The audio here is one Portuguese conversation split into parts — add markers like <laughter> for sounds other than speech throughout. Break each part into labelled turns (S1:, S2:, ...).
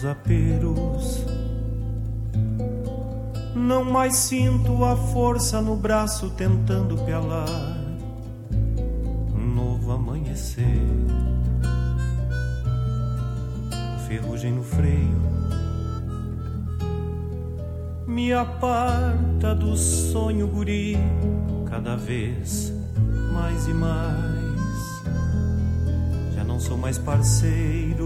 S1: meus aperos. Não mais sinto a força no braço tentando pelar um novo amanhecer. Ferrugem no freio me aparta do sonho guri cada vez mais e mais. Já não sou mais parceiro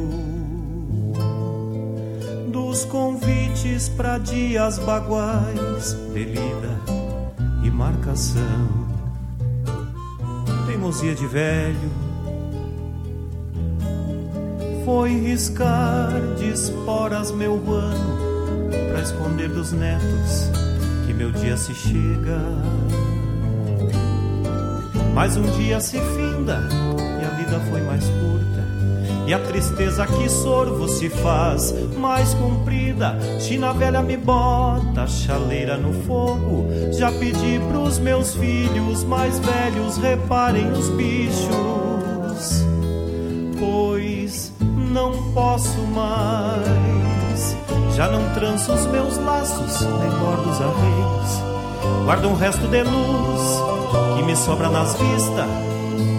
S1: dos convites para dias baguais, delida e marcação. Teimosia de velho foi riscar de esporas meu ano para esconder dos netos que meu dia se chega. Mas um dia se finda e a vida foi mais curta. E a tristeza que sorvo se faz mais comprida. China velha me bota chaleira no fogo. Já pedi pros meus filhos mais velhos reparem os bichos, pois não posso mais. Já não tranço os meus laços, nem bordo os arreios. Guardo um resto de luz que me sobra nas vistas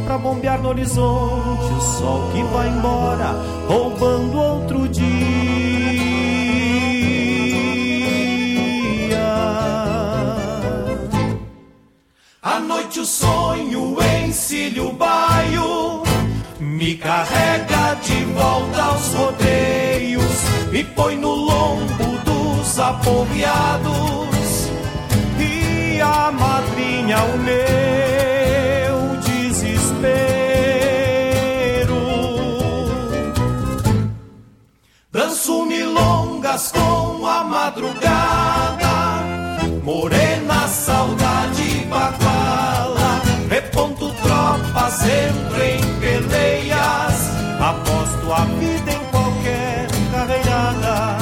S1: pra bombear no horizonte o sol que vai embora, roubando outro dia. Noite o sonho encilha o baio, me carrega de volta aos rodeios, me põe no lombo dos aporreados e a madrinha o meu desespero. Danço milongas com a madrugada, morena saudade baguala, reponto tropas, entro em peleias, aposto a vida em qualquer carreirada,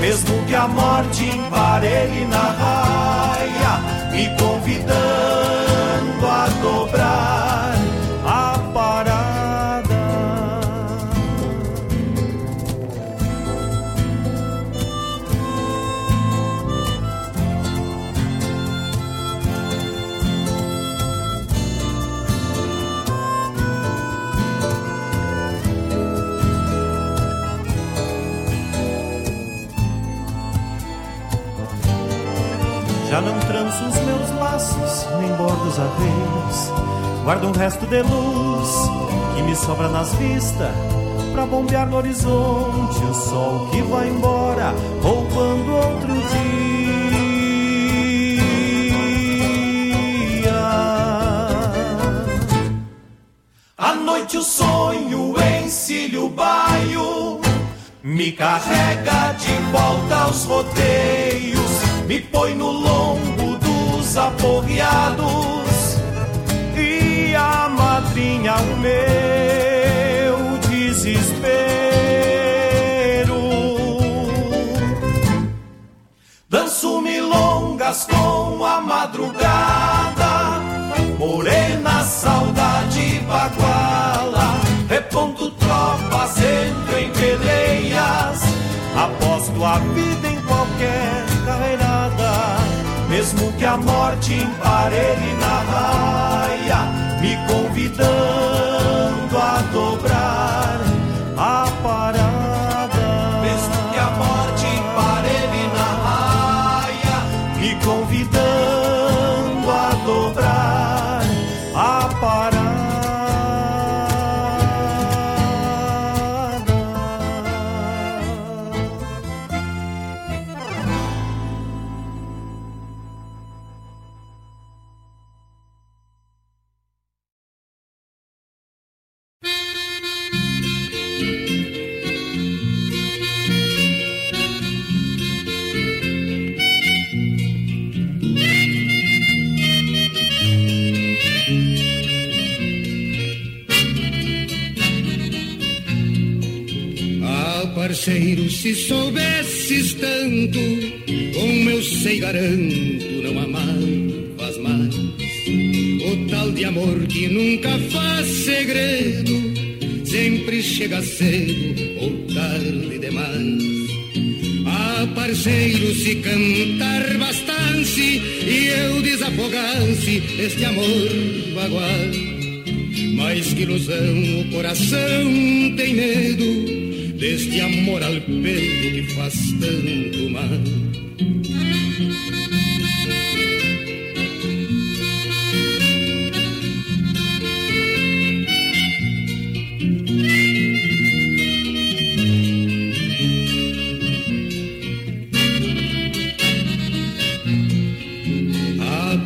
S1: mesmo que a morte emparelhe na raia, me convidando a dobrar bordo os arreios. Guardo um resto de luz que me sobra nas vistas. Pra bombear no horizonte o sol que vai embora, roubando outro dia. À noite o sonho encilha o baio, me carrega de volta aos rodeios, me põe no lombo dos aporreados e a madrinha o meu desespero. Danço milongas com a madrugada, morena saudade baguala, reponto tropas, entro em peleias, aposto a vida em mesmo que a morte emparelhe na raia, me convidando a dobrar
S2: parceiro, se soubesses tanto, como eu sei garanto, não amavas mais. O tal de amor que nunca faz segredo, sempre chega cedo ou tarde demais. Ah, parceiro, se cantar bastante e eu desafogasse este amor bagual. Mas que ilusão, o coração tem medo deste amor al peito que faz tanto mal.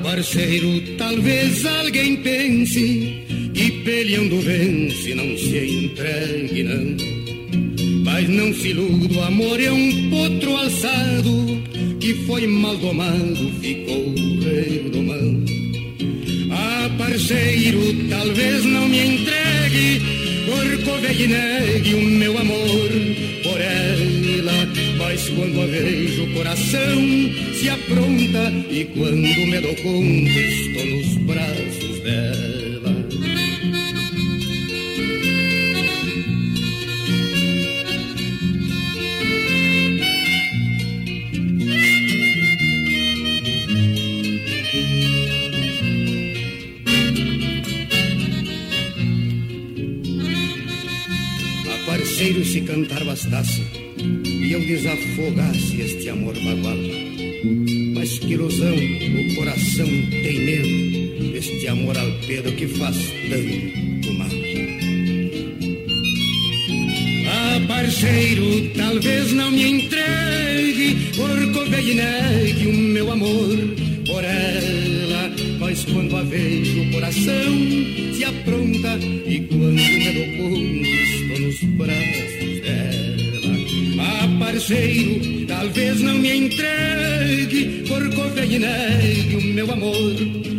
S2: parceiro, talvez alguém pense que peleando vence, não se entregue não. Mas não se iluda, amor é um potro alçado que foi mal domado, ficou redomão. Ah, parceiro, talvez não me entregue, por covei negue o meu amor por ela. Mas quando a vejo, o coração se apronta e quando me dou conta, estou nos braços cantar bastasse e eu desafogasse este amor bagual. Mas que ilusão, o coração tem medo deste amor al pedo que faz tanto mal. Ah, parceiro, talvez não me entregue, por e negue o meu amor por ela. Mas quando a vejo, o coração se apronta e quando me dou conta, estou nos braços. Talvez não me entregue, por e negue o meu amor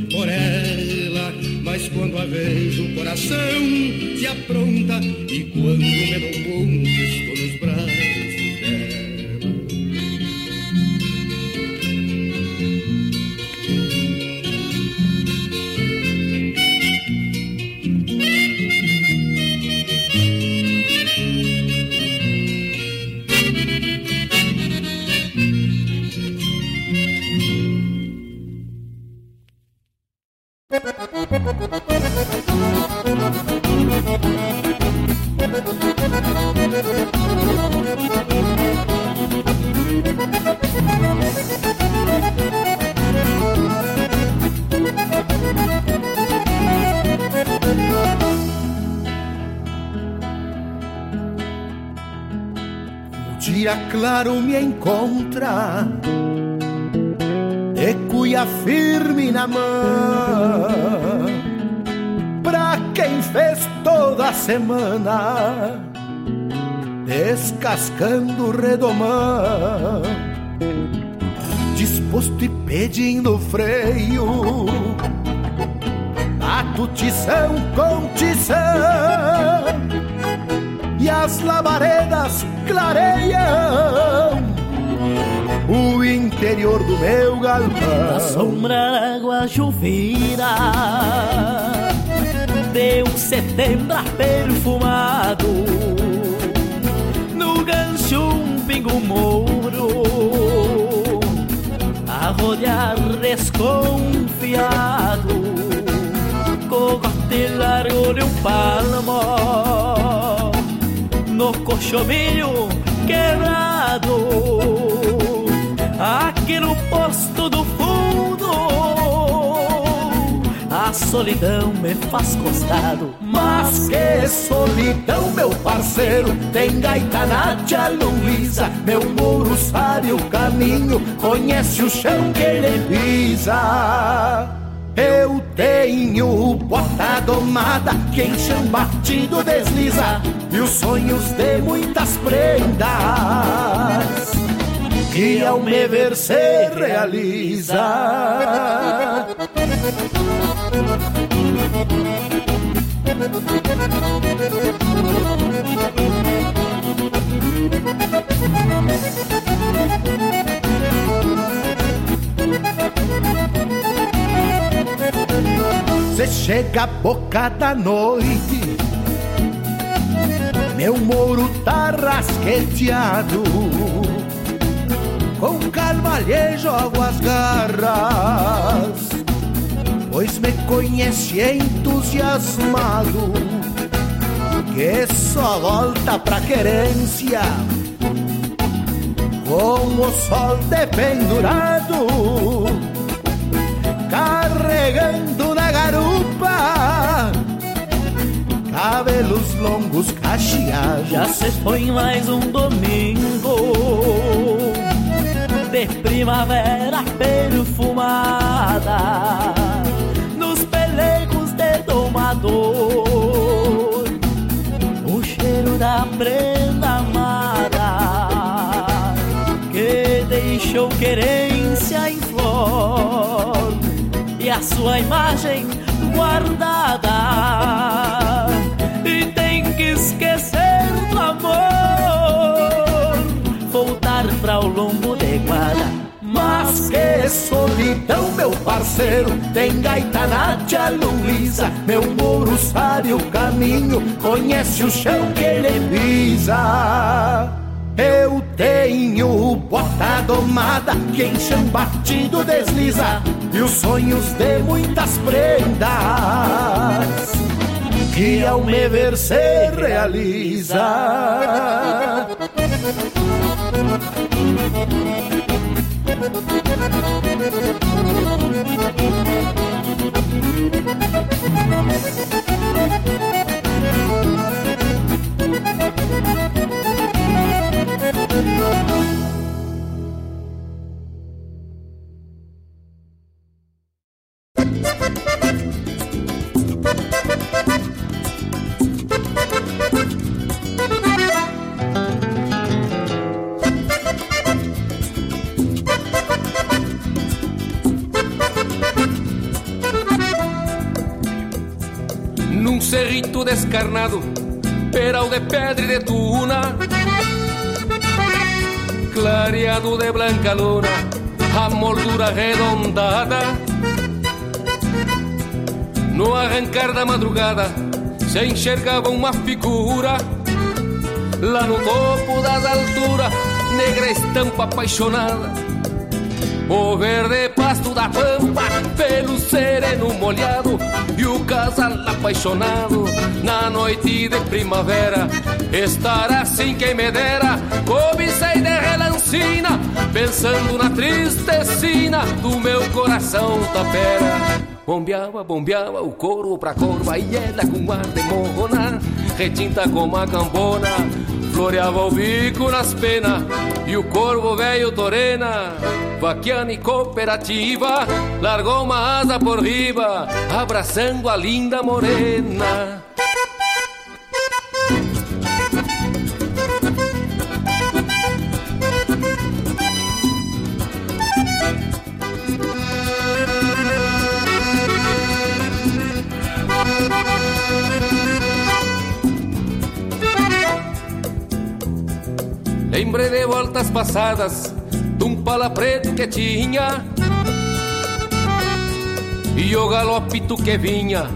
S2: por ela. Mas quando a vejo, o coração se apronta
S3: setembro perfumado, no gancho um pingo mouro a rodear desconfiado, cogote largo de um palmo no cochovilho quebrado solidão me faz costado.
S4: Mas que solidão, meu parceiro. Tem gaita na tia Luísa Meu muro sabe o caminho. Conhece o chão que ele pisa. Eu tenho bota domada que em chão batido desliza. E os sonhos de muitas prendas Que ao me ver se realiza Se chega a boca da noite. Meu moro tá rasqueteado. Com calma lhe jogo as garras Pois me conhece entusiasmado Que só volta pra querência Com o sol dependurado Carregando na garupa cabelos longos cacheados.
S3: Já se foi mais um domingo de primavera perfumada sua imagem guardada. E tem que esquecer do amor, voltar para o lombo de guarda.
S4: Mas que solidão, meu parceiro. Tem gaita na tia Luísa. Meu moro sabe o caminho. Conhece o chão que ele pisa. Eu tenho bota domada Que em chão batido desliza E os sonhos de muitas prendas Que ao me ver se realiza
S5: descarnado, peral de pedra e de tuna, clareado de blanca luna, a moldura arredondada. No arrancar da madrugada, se enxergava uma figura, lá no topo das alturas, negra estampa apaixonada. O verde pasto da pampa, pelo sereno molhado E o casal apaixonado. Na noite de primavera Estar assim quem me dera, cobicei de relancina Pensando na tristecina do meu coração tapera. Bombeava, bombeava o couro pra corva E ela com ar de morrona Retinta como a cambona. Floreava o bico nas penas E o corvo velho torena Vaquiana e cooperativa Largou uma asa por riba Abraçando a linda morena. Lembrei de voltas passadas pala preto que tinha e o galopito que vinha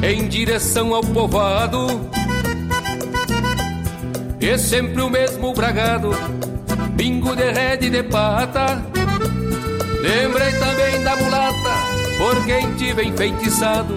S5: em direção ao povoado. E sempre o mesmo bragado, bingo de rede de pata. Lembrei também da mulata, por quem tive enfeitiçado.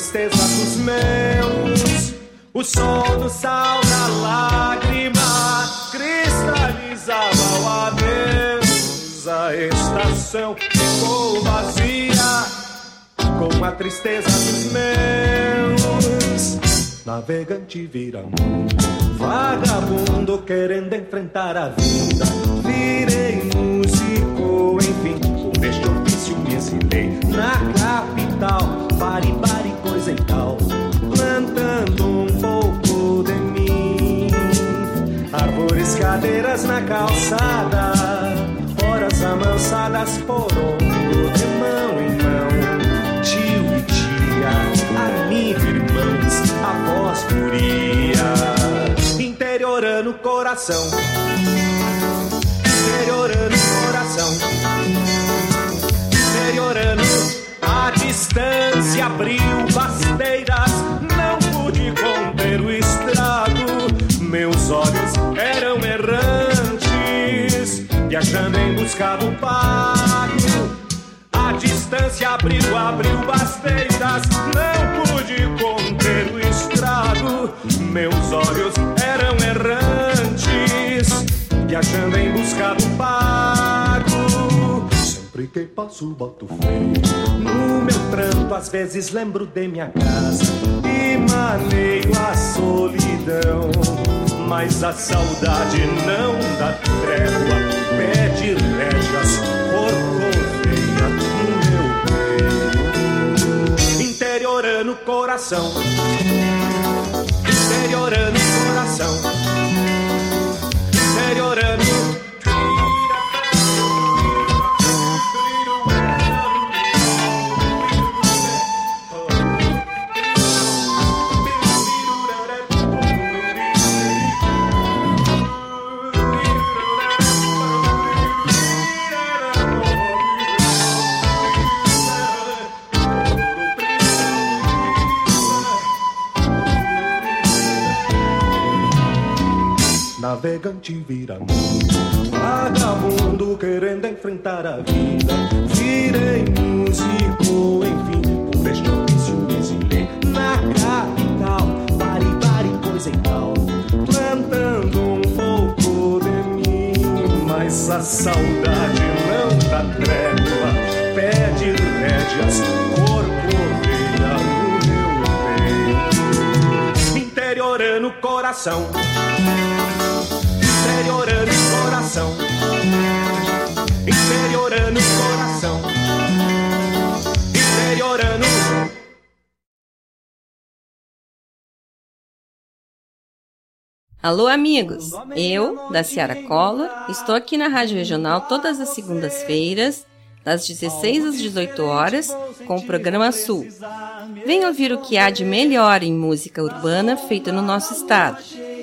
S6: Tristeza dos meus. O som do sal da lágrima cristalizava o adeus. A estação ficou vazia com a tristeza dos meus. Navegante vira mundo, vagabundo querendo enfrentar a vida. Virei músico, enfim, Na capital, pare, pare, coisa e tal, plantando um pouco de mim. Árvores, cadeiras na calçada, horas amansadas por ombro, de mão em mão, tio e tia, amigo, irmãos a voz furia, interiorando o coração, interiorando o coração, a distância abriu basteiras, não pude conter o estrago, meus olhos eram errantes, viajando em busca do pago. A distância abriu, abriu basteiras, não pude conter o estrago. Meus olhos eram errantes, viajando em busca do pago. Sempre que passo, boto feio. No meu pranto, às vezes lembro de minha casa e maneio a solidão. Mas a saudade não dá trégua, pede rédeas, corcoveia no meu peito. Interiorando o coração, interiorando o coração, Navegante vira mundo, vagabundo querendo enfrentar a vida. Virei músico, enfim, por este ofício exilei na capital. Pare, pare, coisa e tal, plantando um pouco de mim. Mas a saudade não dá trégua, pede rédeas, corcoveia. Interiorando o coração interiorando o coração, interiorando o coração, interiorando.
S7: Alô, amigos! Eu, da Ciara Cola, estou aqui na Rádio Regional todas as segundas-feiras, das 16 às 18 horas, com o programa Sul. Venha ouvir o que há de melhor em música urbana feita no nosso estado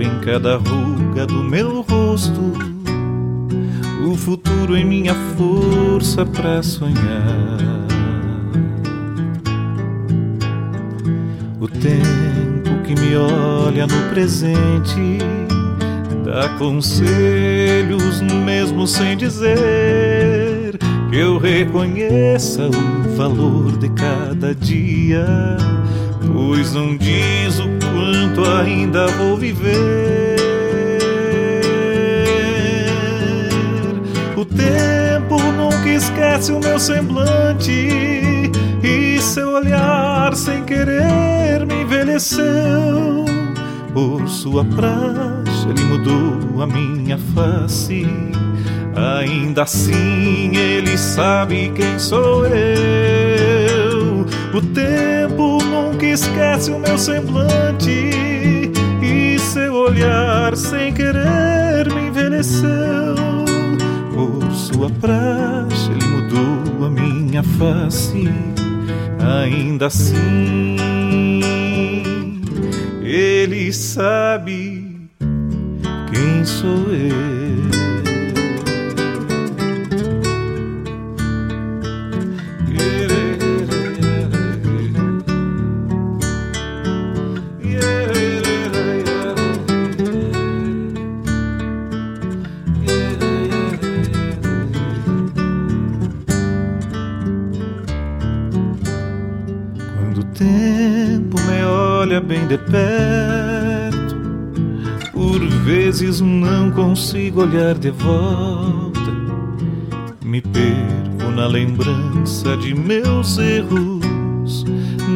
S6: Em cada ruga do meu rosto, o futuro em minha força pra sonhar. O tempo que me olha no presente dá conselhos mesmo sem dizer
S8: que eu reconheça o valor de cada dia, pois não diz o quanto ainda vou viver. O tempo nunca esquece o meu semblante e seu olhar sem querer me envelheceu. Por sua praxe ele mudou a minha face Ainda assim ele sabe quem sou eu. O tempo nunca esquece o meu semblante e seu olhar sem querer me envelheceu. Por sua praxe ele mudou a minha face. Ainda assim ele sabe quem sou eu. Bem de perto. Por vezes não consigo olhar de volta. Me perco na lembrança de meus erros.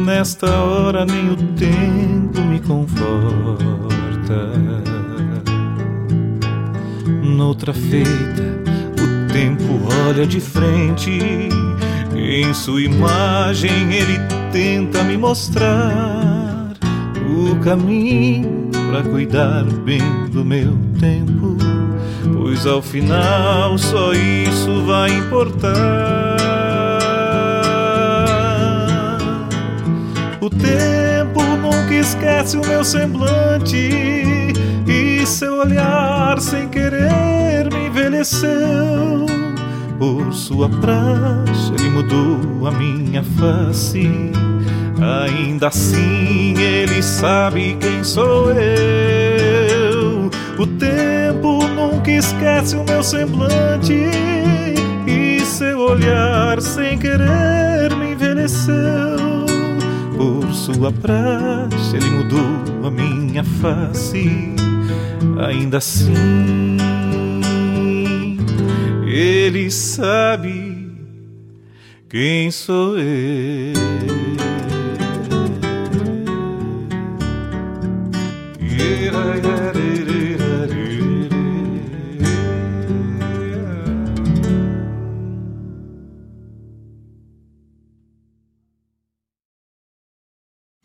S8: Nesta hora nem o tempo me conforta. Noutra feita, o tempo olha de frente. Em sua imagem ele tenta me mostrar o caminho para cuidar bem do meu tempo, pois ao final só isso vai importar. O tempo nunca esquece o meu semblante e seu olhar sem querer me envelheceu. Por sua praxe ele mudou a minha face Ainda assim ele sabe quem sou eu. O tempo nunca esquece o meu semblante e seu olhar sem querer me envelheceu. Por sua praxe ele mudou a minha face. Ainda assim ele sabe quem sou eu.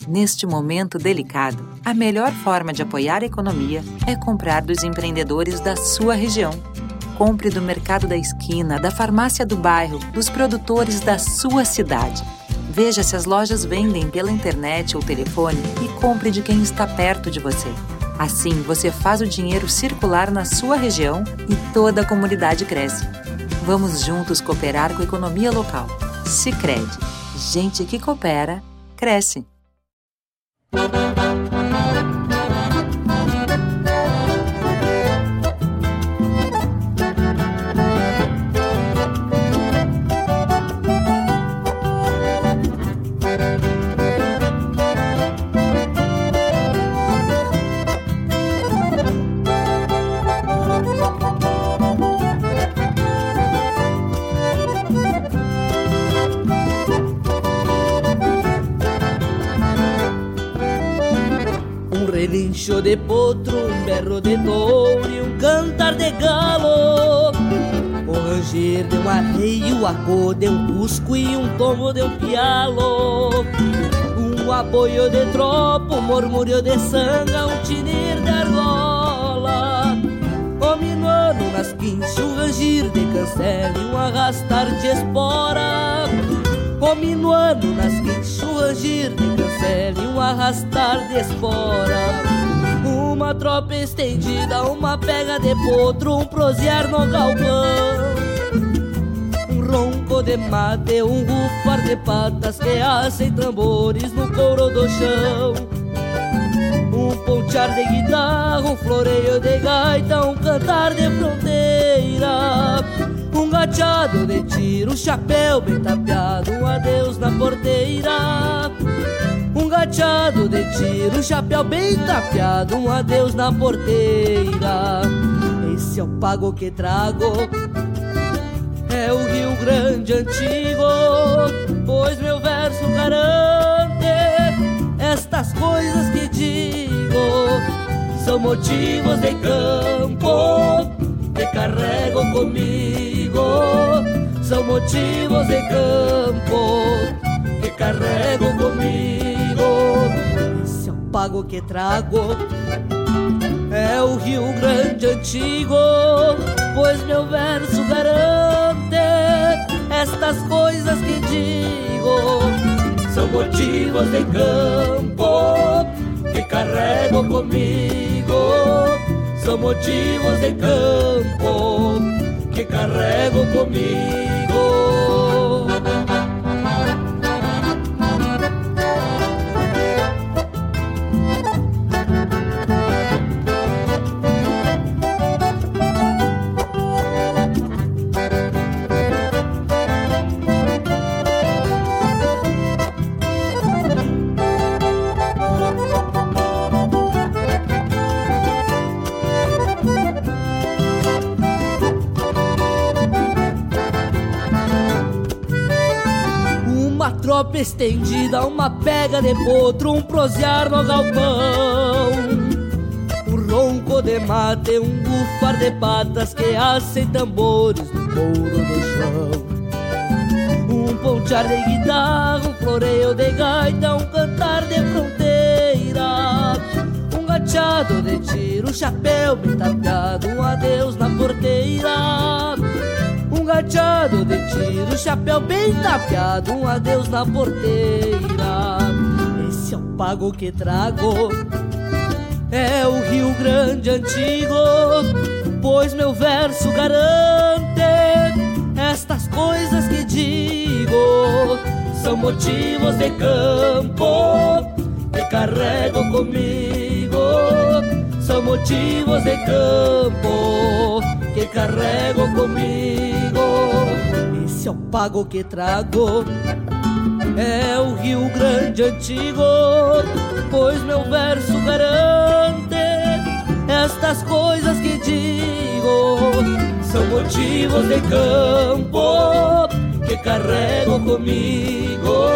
S9: Neste momento delicado, a melhor forma de apoiar a economia é comprar dos empreendedores da sua região. Compre do mercado da esquina, da farmácia do bairro, dos produtores da sua cidade. Veja se as lojas vendem pela internet ou telefone e compre de quem está perto de você. Assim, você faz o dinheiro circular na sua região e toda a comunidade cresce. Vamos juntos cooperar com a economia local. Sicredi, gente que coopera cresce.
S10: Relincho de potro, um berro de touro e um cantar de galo. O ranger de um arreio, o arco de um cusco e um tomo de um pialo. Um apoio de tropa, um murmúrio de sanga, um tinir de argola. O minuano nas quinchas, um rangir de cancela e um arrastar de espora. O minuano nas quinchas, um rangir de e um arrastar de espora. Uma tropa estendida, uma pega de potro, um prosear no galpão. Um ronco de mate, um rufar de patas que assem tambores no couro do chão. Um pontear de guitarra, um floreio de gaita, um cantar de fronteira Um gateado de tiro, chapéu bem tapeado, um adeus na porteira. Um gateado de tiro, chapéu bem tapeado, um adeus na porteira. Esse é o pago que trago, é o Rio Grande antigo, pois meu verso garante estas coisas que digo são motivos de campo que carrego comigo. São motivos de campo que carrego comigo. Esse é o pago que trago. É o Rio Grande antigo, pois meu verso garante estas coisas que digo. São motivos de campo que carrego comigo são motivos de campo que carrego comigo. Tropa estendida, uma pega de potro, um prosear no galpão. Um ronco de mate, um bufar de patas que assem tambores no couro do chão. Um pontear de guitarra, um floreio de gaita, um cantar de fronteira. Um gateado de tiro, um chapéu bem tapeado, um adeus na porteira gateado de tiro, chapéu bem tapeado, um adeus na porteira. Esse é o pago que trago, é o Rio Grande antigo, pois meu verso garante estas coisas que digo. São motivos de campo que carrego comigo, são motivos de campo que carrego comigo. É o pago que trago, é o Rio Grande antigo, pois meu verso garante estas coisas que digo. São motivos de campo que carrego comigo.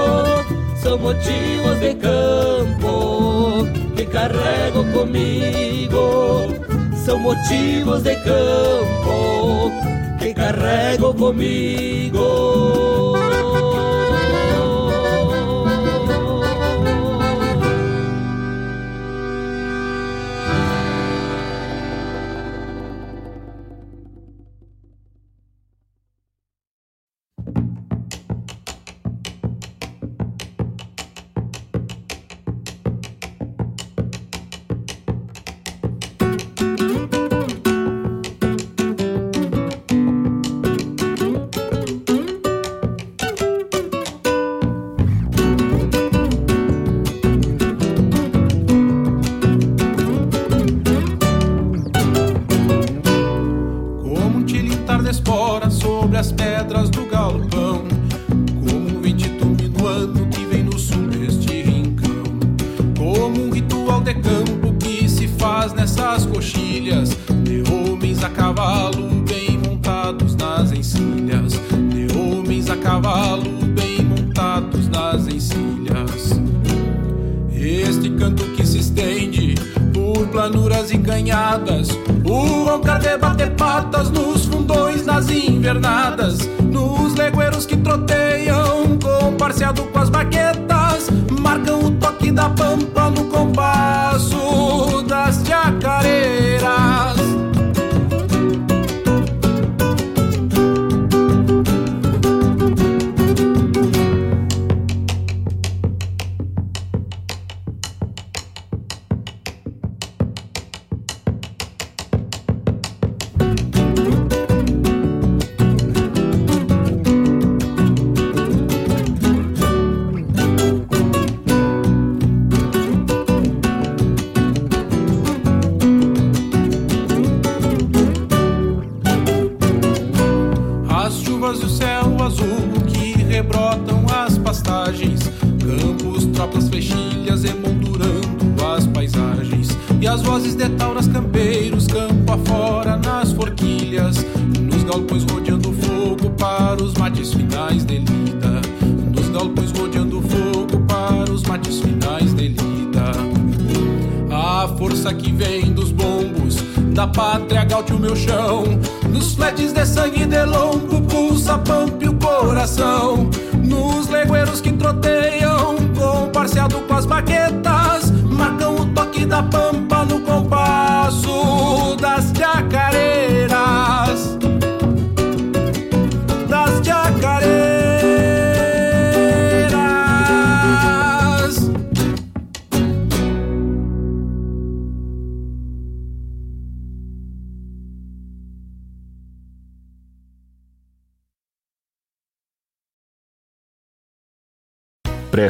S10: São motivos de campo que carrego comigo são motivos de campo que carrego comigo.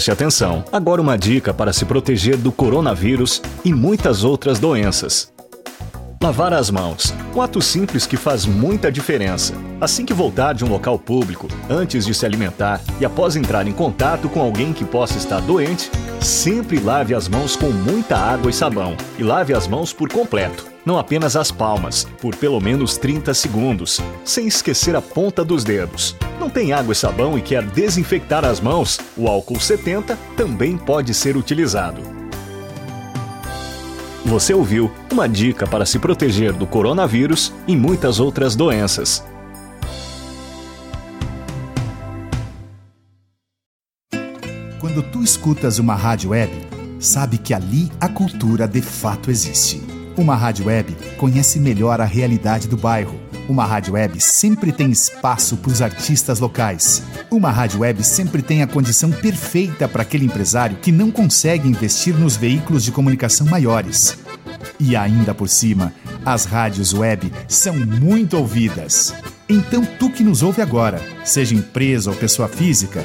S11: Preste atenção. Agora uma dica para se proteger do coronavírus e muitas outras doenças. Lavar as mãos. Um ato simples que faz muita diferença. Assim que voltar de um local público, antes de se alimentar e após entrar em contato com alguém que possa estar doente, sempre lave as mãos com muita água e sabão. E lave as mãos por completo, não apenas as palmas, por pelo menos 30 segundos, sem esquecer a ponta dos dedos. Não tem água e sabão e quer desinfectar as mãos? O álcool 70 também pode ser utilizado. Você ouviu uma dica para se proteger do coronavírus e muitas outras doenças.
S12: Escutas uma rádio web, sabe que ali a cultura de fato existe. Uma rádio web conhece melhor a realidade do bairro. Uma rádio web sempre tem espaço para os artistas locais. Uma rádio web sempre tem a condição perfeita para aquele empresário que não consegue investir nos veículos de comunicação maiores. E ainda por cima, as rádios web são muito ouvidas. Então, tu que nos ouve agora, seja empresa ou pessoa física,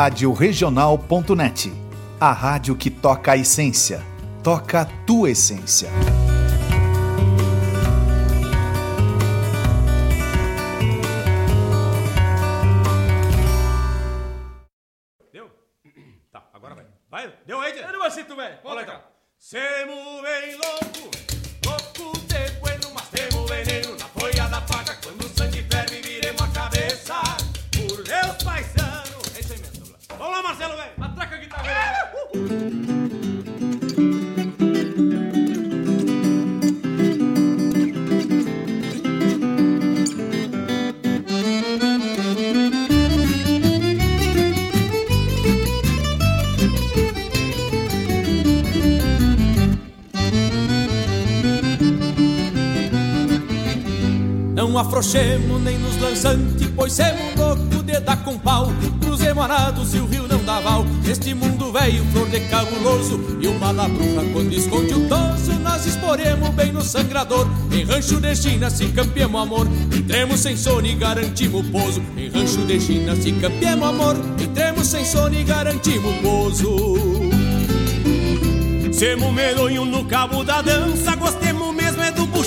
S12: Rádio Regional.net a rádio que toca a essência, toca a tua essência.
S13: Afrouxemos nem nos lançante, pois semos louco de dar com pau. Cruzemos arados e o rio não dá val. Este mundo velho, flor de cabuloso, e uma da bruxa quando esconde o toso, nós esporemos bem no sangrador. Em rancho de China se campeamos amor, entremos sem sono e garantimos pouso. Em rancho de China se campeamos amor, entremos sem sono e garantimos pouso.
S14: Semo medonho no cabo da dança, gostemos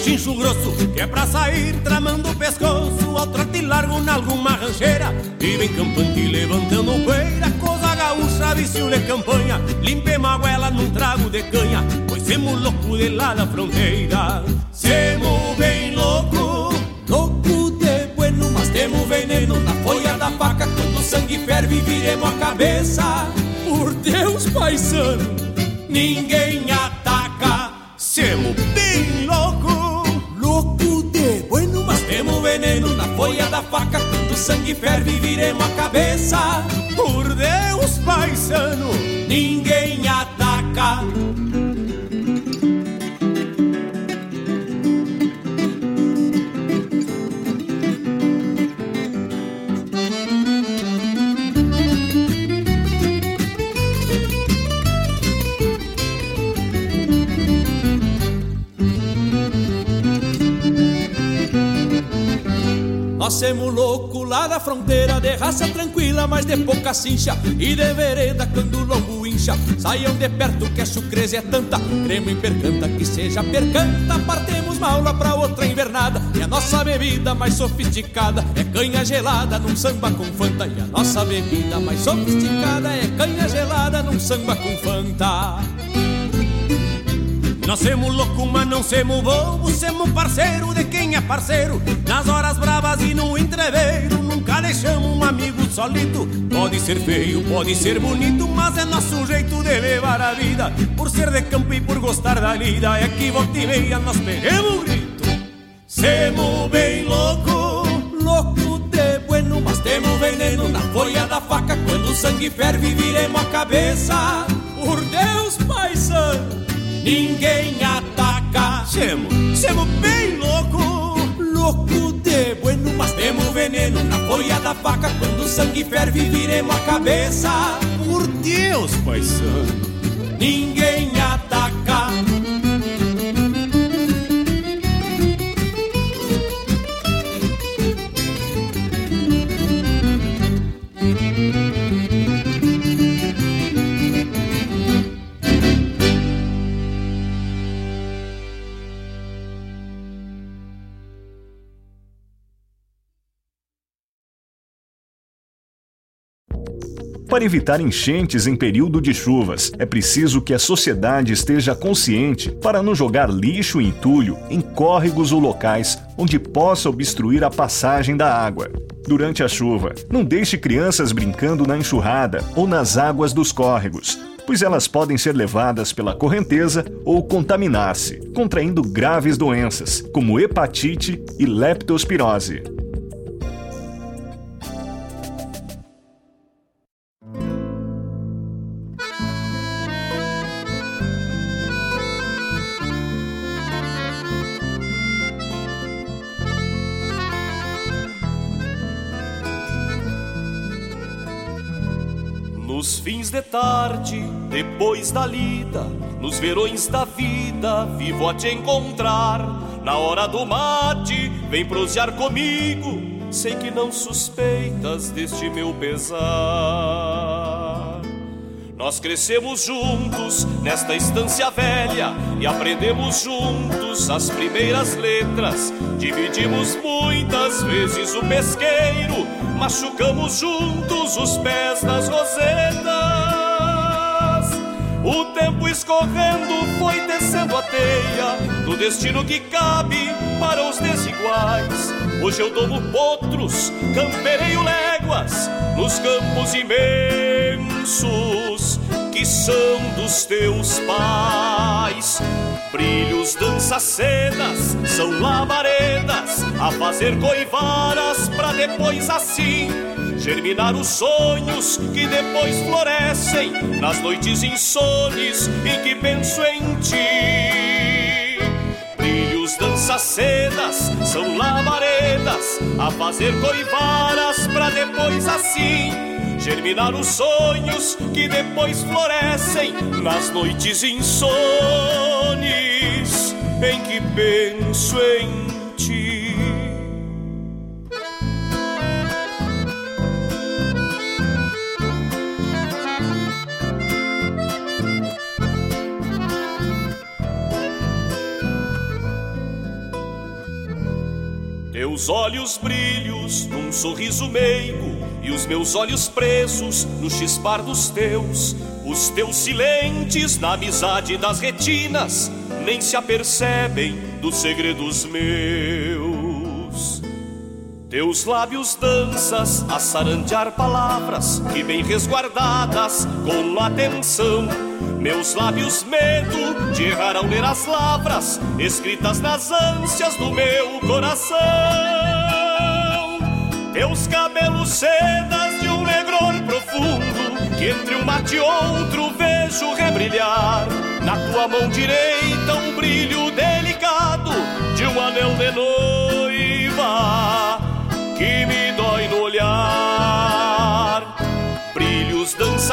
S14: buchincho grosso, que é pra sair tramando o pescoço, ao trote largo na alguma rancheira, e vem campante levantando poeira, coisa gaúcha, vício de campanha, limpe maguela num trago de canha, pois semo louco de lá da fronteira. Semo bem louco,
S13: louco de bueno, mas temos veneno na folha da faca, quando o sangue ferve viremos a cabeça. Por Deus, paisano!
S14: ninguém ataca. sangue ferve e viremos a cabeça. Por Deus, paisano, ninguém ataca.
S13: se louco lá da fronteira, de raça tranquila, mas de pouca cincha. E de vereda quando o lombo incha. Saiam de perto que a chucreza é tanta. Cremo em percanta que seja percanta. Partemos maula pra outra invernada. E a nossa bebida mais sofisticada é canha gelada num samba com fanta. E a nossa bebida mais sofisticada é canha gelada num samba com fanta.
S14: Nós semos louco, mas não semos bobo, semos parceiro de quem é parceiro. Nas horas bravas e no entreveiro, nunca deixamos um amigo solito. Pode ser feio, pode ser bonito, mas é nosso jeito de levar a vida. Por ser de campo e por gostar da lida, é que volta e meia nós peguemos o grito. Semos bem louco,
S13: louco de bueno, mas temos veneno na folha da faca. Quando o sangue ferve, viremos a cabeça. Por Deus, paisano! ninguém ataca.
S14: Semo, semo bem louco,
S13: veneno na folha da faca. Quando o sangue ferve, viremos a cabeça.
S14: Por Deus, paisano,
S13: ninguém
S11: Para evitar enchentes em período de chuvas, é preciso que a sociedade esteja consciente para não jogar lixo e entulho em córregos ou locais onde possa obstruir a passagem da água. Durante a chuva, não deixe crianças brincando na enxurrada ou nas águas dos córregos, pois elas podem ser levadas pela correnteza ou contaminar-se, contraindo graves doenças, como hepatite e leptospirose.
S15: De tarde, depois da lida, nos verões da vida, vivo a te encontrar. Na hora do mate, vem prosear comigo, sei que não suspeitas deste meu pesar. Nós crescemos juntos nesta estância velha e aprendemos juntos as primeiras letras. Dividimos muitas vezes o pesqueiro, machucamos juntos os pés nas rosetas. Escorrendo foi descendo a teia do destino que cabe para os desiguais. Hoje eu domo potros, campereio léguas nos campos imensos que são dos teus pais. Brilhos, danças, cenas, são labaredas a fazer coivaras pra depois assim germinar os sonhos que depois florescem nas noites insones em que penso em ti. Brilhos, danças, cenas, são labaredas a fazer coivaras pra depois assim germinar os sonhos que depois florescem nas noites insones em que penso em ti. Teus olhos brilhos num sorriso meigo e os meus olhos presos no chispar dos teus, os teus silentes na amizade das retinas, nem se apercebem dos segredos meus. Teus lábios danças a sarandear palavras que bem resguardadas com atenção. Meus lábios medo de errar ao ler as lavras escritas nas ânsias do meu coração. Teus cabelos sedas de um negror profundo Que entre um mate e outro vejo rebrilhar Na tua mão direita um brilho delicado De um anel de noiva Que me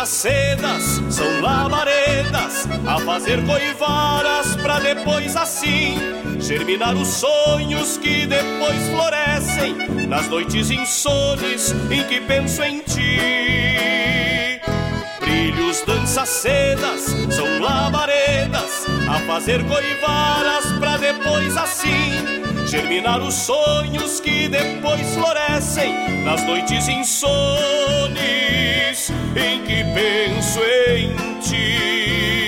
S15: cedas São labaredas
S16: a fazer coivaras pra depois assim germinar os sonhos que depois florescem nas noites insones em que penso em ti. Brilhos, danças, sedas, são labaredas a fazer coivaras pra depois assim germinar os sonhos que depois florescem nas noites insones em que penso em ti.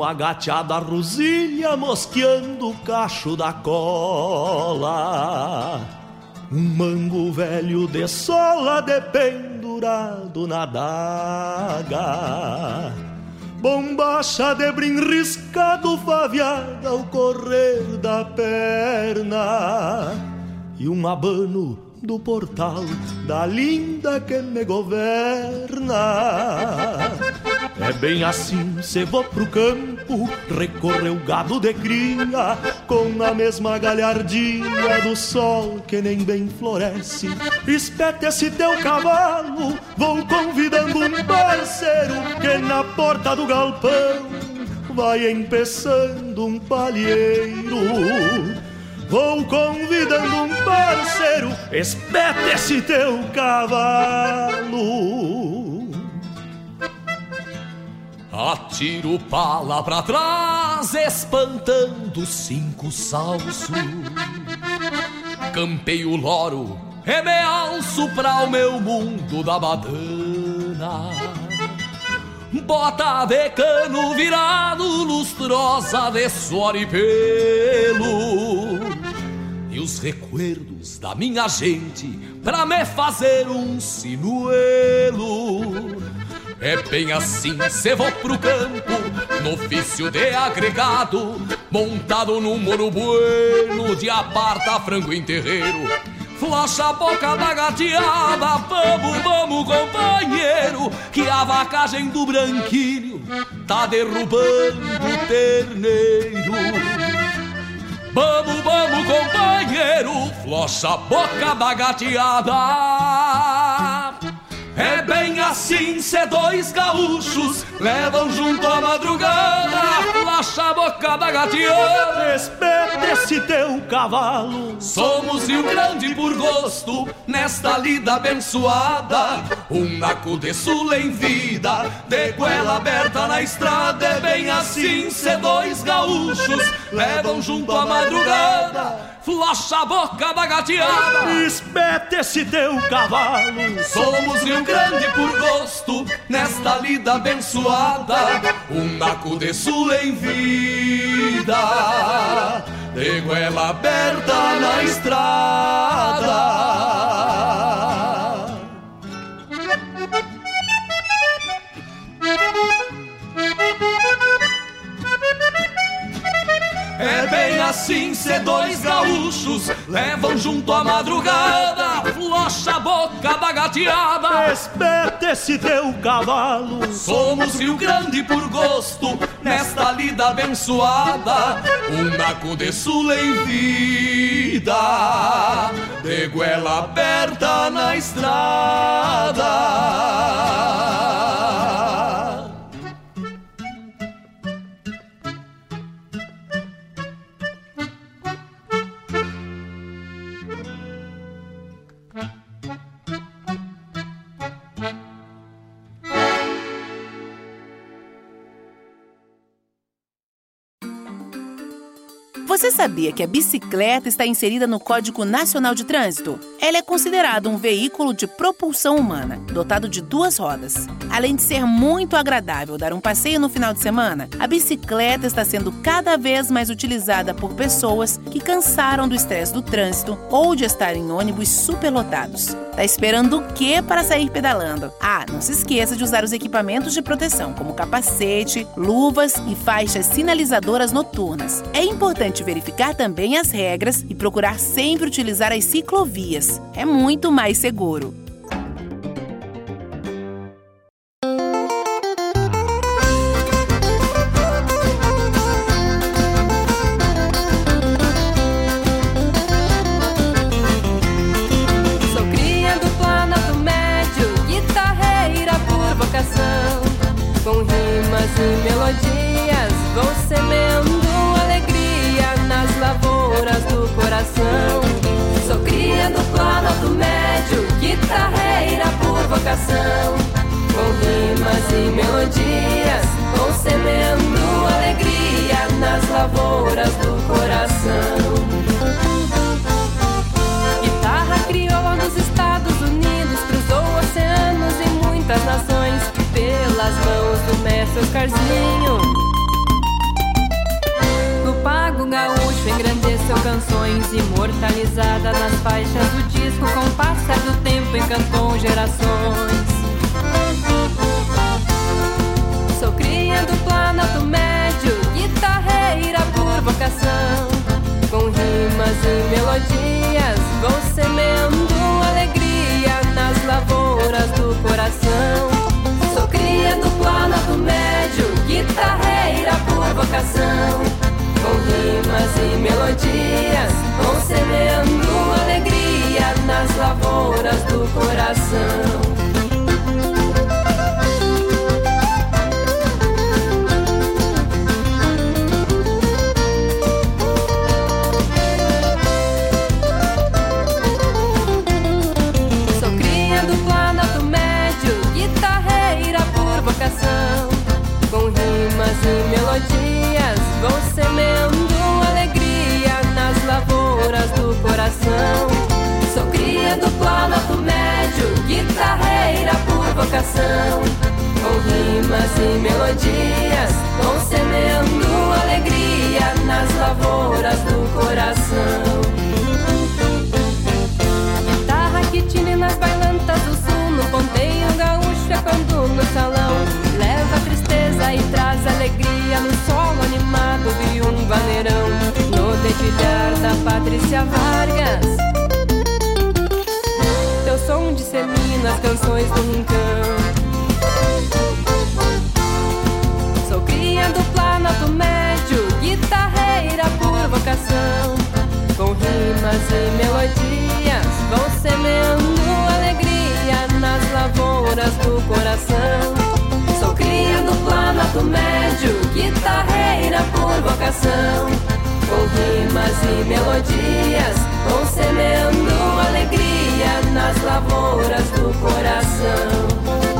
S16: Uma gateada rosilha mosqueando o cacho da cola. Um mango velho de sola dependurado na daga. Bombacha de brim riscado faviada ao correr da perna. E um abano do portal da linda que me governa. É bem assim, se vou pro campo, recorrer o gado de cria, com a mesma galhardia do sol que nem bem floresce. Espete esse teu cavalo, vou convidando um parceiro que na porta do galpão vai empeçando um palheiro. Vou convidando um parceiro, espete esse teu cavalo. Atiro pala pra trás, espantando cinco salsos. Campeio loro, e me alço pra o meu mundo da badana. Bota de cano virado, lustrosa de suor e pelo. E os recuerdos da minha gente pra me fazer um sinuelo. É bem assim, cê vou pro campo, no ofício de agregado, montado num moro bueno de aparta frango em terreiro. Flocha a boca da gateada, vamos, vamos, companheiro, que a vacagem do branquinho tá derrubando o terneiro. Vamos, vamos, companheiro, flocha a boca da gateada. É bem assim, cê dois gaúchos levam junto à madrugada, laxa a boca da gateada.
S17: Espete esse teu cavalo.
S16: Somos Rio Grande por gosto, nesta lida abençoada. Um naco de sul em vida, de goela aberta na estrada. É bem assim, cê dois gaúchos levam junto à madrugada. Flocha a boca da gateada
S17: Espete esse teu cavalo.
S16: Somos Rio Grande por gosto Nesta lida abençoada. Um naco de sul em vida De goela aberta na estrada assim, cê dois gaúchos levam junto à madrugada, flocha a boca da gateada.
S17: Espete esse teu cavalo.
S16: Somos Rio Grande por gosto, nesta lida abençoada. Um naco de sul em vida, de goela aberta na estrada.
S18: Você sabia que a bicicleta está inserida no Código Nacional de Trânsito? Ela é considerada um veículo de propulsão humana, dotado de duas rodas. Além de ser muito agradável dar um passeio no final de semana, a bicicleta está sendo cada vez mais utilizada por pessoas que cansaram do estresse do trânsito ou de estar em ônibus superlotados. Tá esperando o quê para sair pedalando? Ah, não se esqueça de usar os equipamentos de proteção, como capacete, luvas e faixas sinalizadoras noturnas. É importante verificar também as regras e procurar sempre utilizar as ciclovias. É muito mais seguro.
S19: Oscarzinho. No pago gaúcho engrandeceu canções, imortalizada nas faixas do disco. Com o passar do tempo encantou gerações. Sou cria do Planalto Médio, guitarreira por vocação. Com rimas e melodias, vou semeando alegria nas lavouras do coração. Planalto Médio guitarreira por vocação, com rimas e melodias, vão alegria nas lavouras do coração. Coração, com rimas e melodias, vão semeando alegria nas lavouras do coração. Guitarra que tine nas bailantas do sul, no ponteio gaúcho é quando no salão. Leva tristeza e traz alegria no solo animado de um vaneirão, no dedilhar da Patrícia Vargas teu som dissemina as canções do rincão. do Planalto Médio, guitarreira por vocação. Com rimas e melodias, vão semeando alegria nas lavouras do coração. Sou cria do Planalto Médio, guitarreira por vocação. Com rimas e melodias, vão alegria nas lavouras do coração.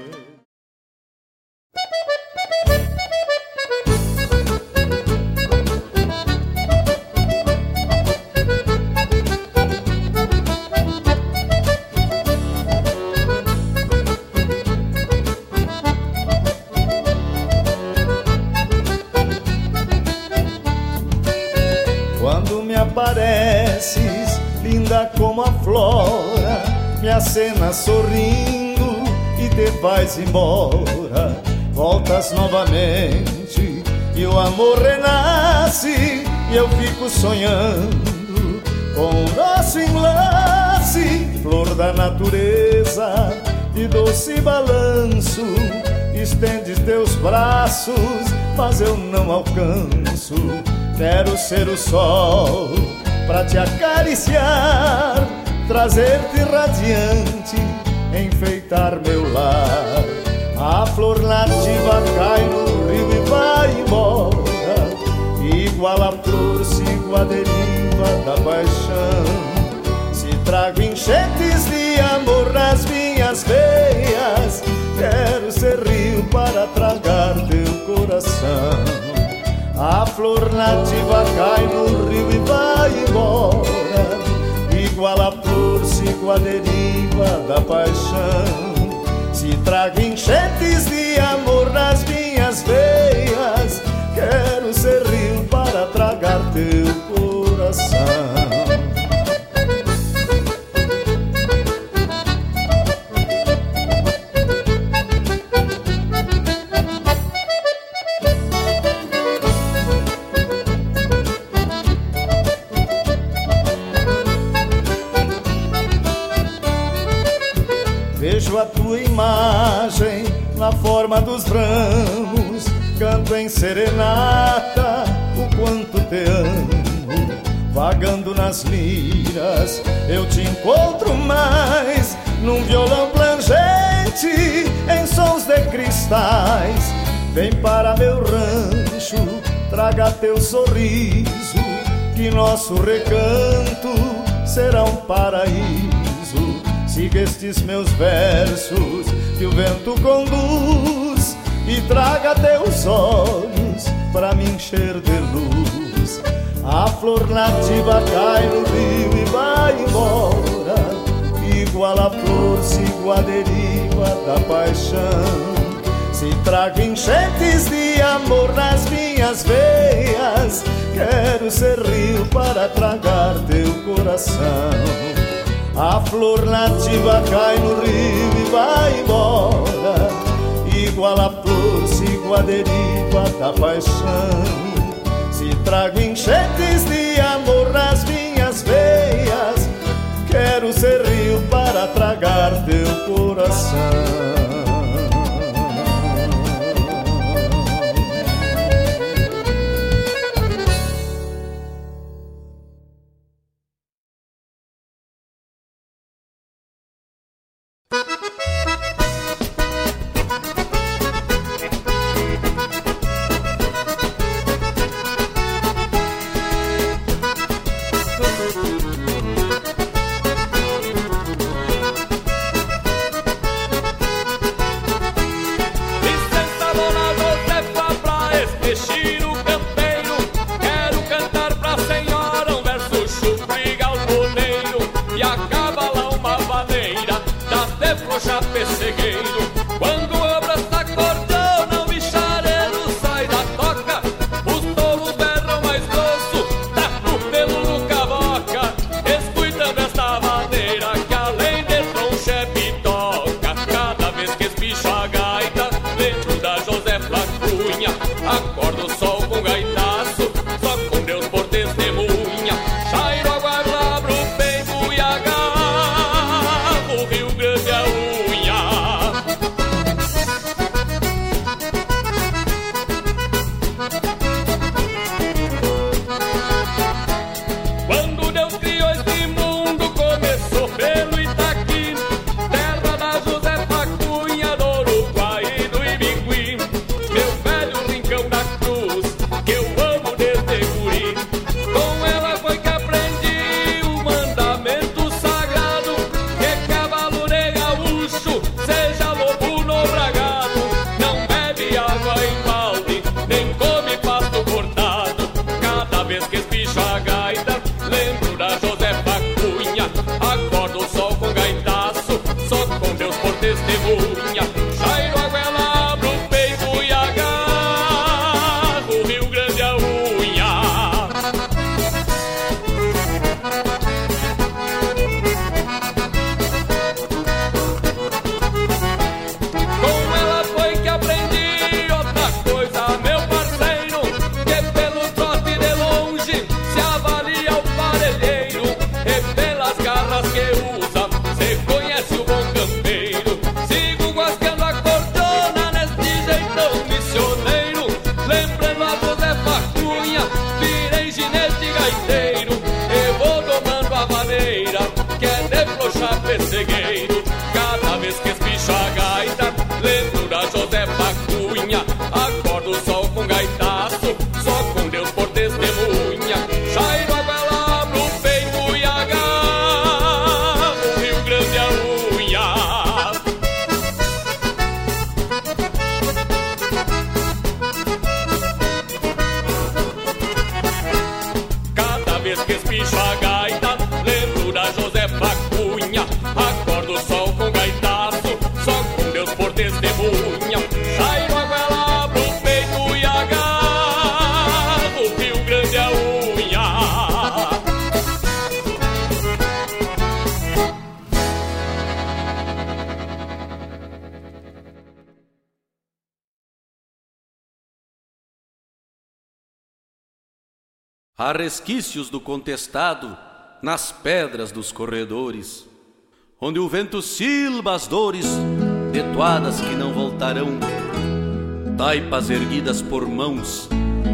S6: Me acena sorrindo e te vais embora. Voltas novamente e o amor renasce e eu fico sonhando com o nosso enlace, flor da natureza de doce balanço. Estendes teus braços, mas eu não alcanço. Quero ser o sol para te acariciar, trazer-te radiante, enfeitar meu lar. A flor nativa cai no rio e vai embora, igual a flor sigo a deriva da paixão. Se trago enchentes de amor nas minhas veias, quero ser rio para tragar teu coração. A flor nativa cai no rio e vai embora, igual a flor sigo a deriva da paixão. Se traga enchentes de amor nas minhas veias, quero Liras, eu te encontro mais num violão plangente em sons de cristais. Vem para meu rancho, traga teu sorriso, que nosso recanto será um paraíso. Siga estes meus versos que o vento conduz e traga teus olhos para me encher de luz. A flor nativa cai no rio e vai embora, igual a flor sigo a deriva da paixão. Se trago enchentes de amor nas minhas veias, quero ser rio para tragar teu coração. A flor nativa cai no rio e vai embora, igual a flor sigo a deriva da paixão. Trago enchentes de amor nas minhas veias, quero ser rio para tragar teu coração.
S16: Resquícios do contestado nas pedras dos corredores, onde o vento silba as dores de toadas que não voltarão, taipas erguidas por mãos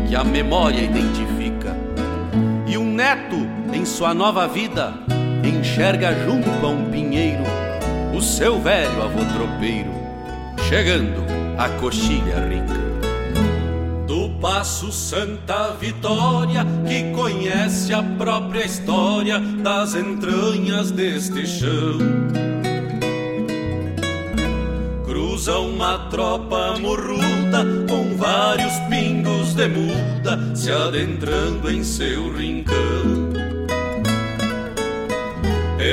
S16: que a memória identifica, e um neto em sua nova vida enxerga junto a um pinheiro o seu velho avô tropeiro, chegando à coxilha rica. Passo Santa Vitória, que conhece a própria história das entranhas deste chão. Cruza uma tropa morruda com vários pingos de muda se adentrando em seu rincão.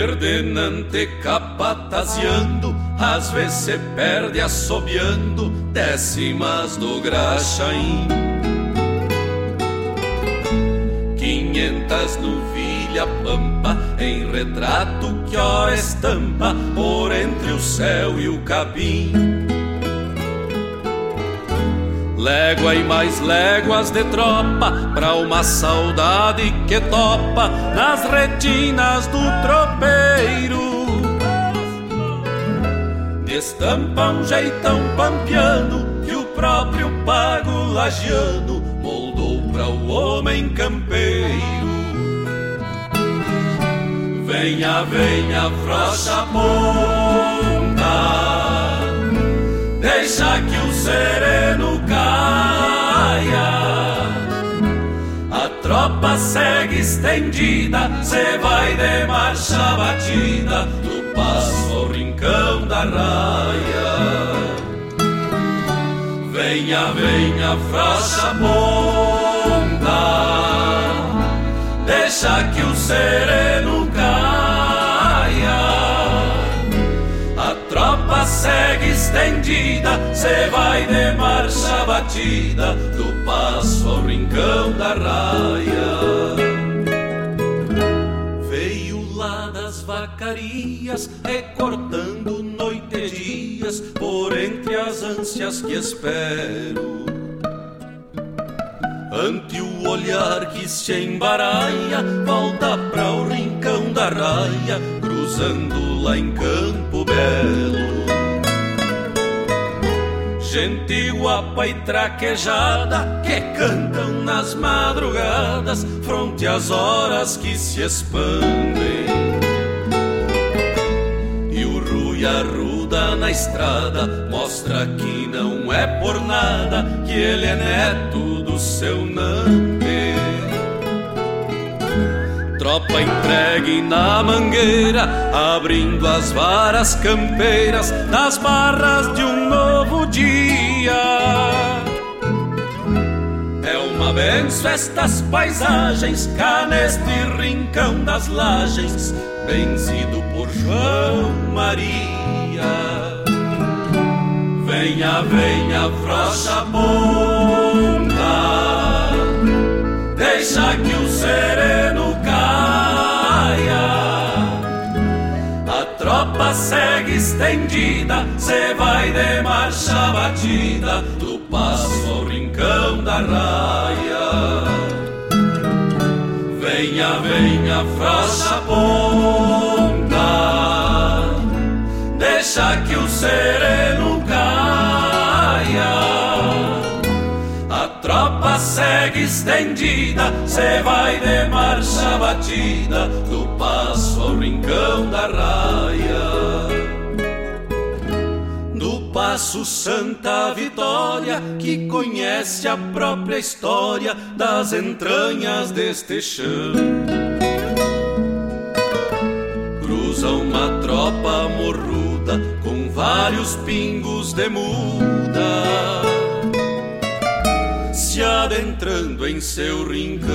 S16: Ordenante capatazeando, às vezes se perde assobiando décimas do graxaim. Quinhentas novilha pampa em retrato que ó estampa por entre o céu e o capim. Légua e mais léguas de tropa pra uma saudade que topa nas retinas do tropeiro. Estampa um jeitão pampiano que o próprio pago lagiano pra o homem campeiro. Venha, venha, frocha ponta, deixa que o sereno caia. A tropa segue estendida, cê vai de marcha batida, do passo ao rincão da raia. Venha, venha, frocha ponta, deixa que o sereno caia. A tropa segue estendida, cê vai de marcha batida, do passo ao rincão da raia. Veio lá das vacarias, recortando noite e dias, por entre as ânsias que espero. Ante o olhar que se embaralha, volta pra o rincão da raia, cruzando lá em Campo Belo. Gente guapa e traquejada que cantam nas madrugadas, fronte às horas que se expandem. E o Rui arruda na estrada mostra que não é por nada que ele é neto do seu Nante. Tropa entregue na mangueira, abrindo as varas campeiras nas barras de um novo dia. É uma benção estas paisagens, cá neste rincão das lajes, benzido por João Maria. Venha, venha, frocha ponta, deixa que o sereno caia. A tropa segue estendida, cê vai de marcha batida, do passo ao rincão da raia. Venha, venha, frocha ponta, deixa que o sereno caia. A tropa segue estendida, cê vai de marcha batida, do passo ao rincão da raia. Do passo Santa Vitória, que conhece a própria história das entranhas deste chão. cruza uma tropa morro vários pingos de muda, se adentrando em seu rincão.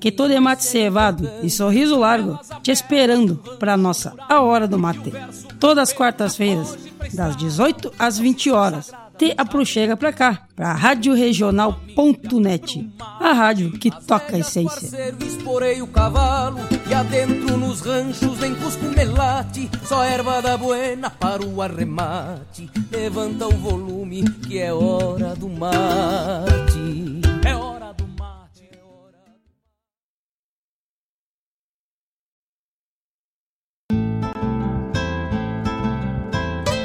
S20: Que todo é mate cevado e sorriso largo, te esperando pra nossa A Hora do Mate. Todas as quartas-feiras, das 18 às 20 horas. Te aproxega pra cá, pra radioregional.net, a rádio que toca a essência.
S5: Esporei o cavalo e adentro nos ranchos vem cusco melate, só erva da buena para o arremate. Levanta o volume que é hora do mate.
S21: É hora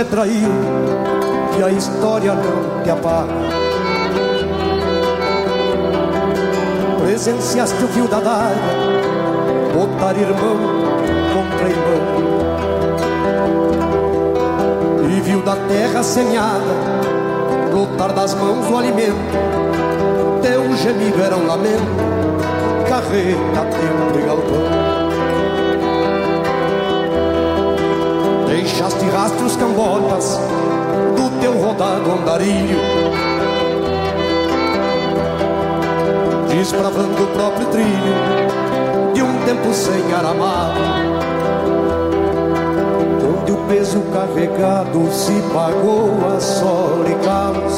S22: Te traiu e a história não te apaga. Presenciaste o fio da daga, botar irmão contra irmão. E viu da terra semeada, brotar das mãos o alimento. Teu gemido era um lamento, carreta, tempo e galpão. Deixaste rastros cambotas do teu rodado andarilho. Desbravando o próprio trilho de um tempo sem aramado Onde o peso carregado se pagou a sol e calos.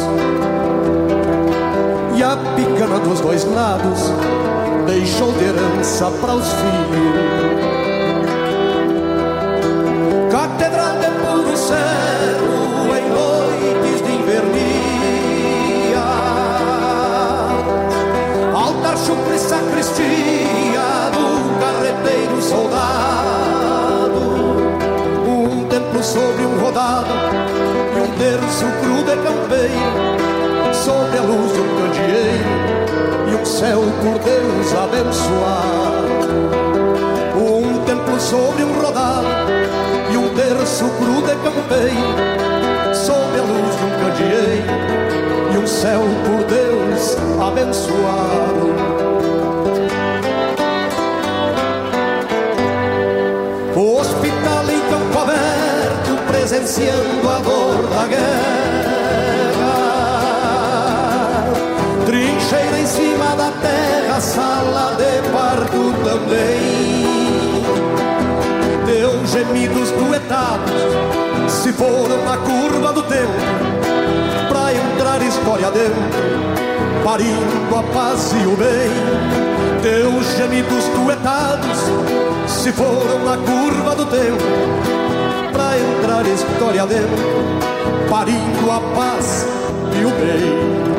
S22: E a picana dos dois lados deixou de herança para os filhos céu em noites de invernia. Altar, chupre, sacristia do carreteiro soldado. Um templo sobre um rodado e um terço cru de campeiro. Sob a luz de um candeeiro e um céu por Deus abençoado sobre um rodado e um terço cru de campeiro sob a luz de um candeeiro e um céu por Deus abençoado. Hospital em campo aberto, presenciando a dor da guerra. Trincheira em cima da terra, sala de parto também gemidos duetados se foram na curva do tempo pra entrar história dentro, parindo a paz e o bem. Teus gemidos duetados se foram na curva do tempo pra entrar história dentro, parindo a paz e o bem.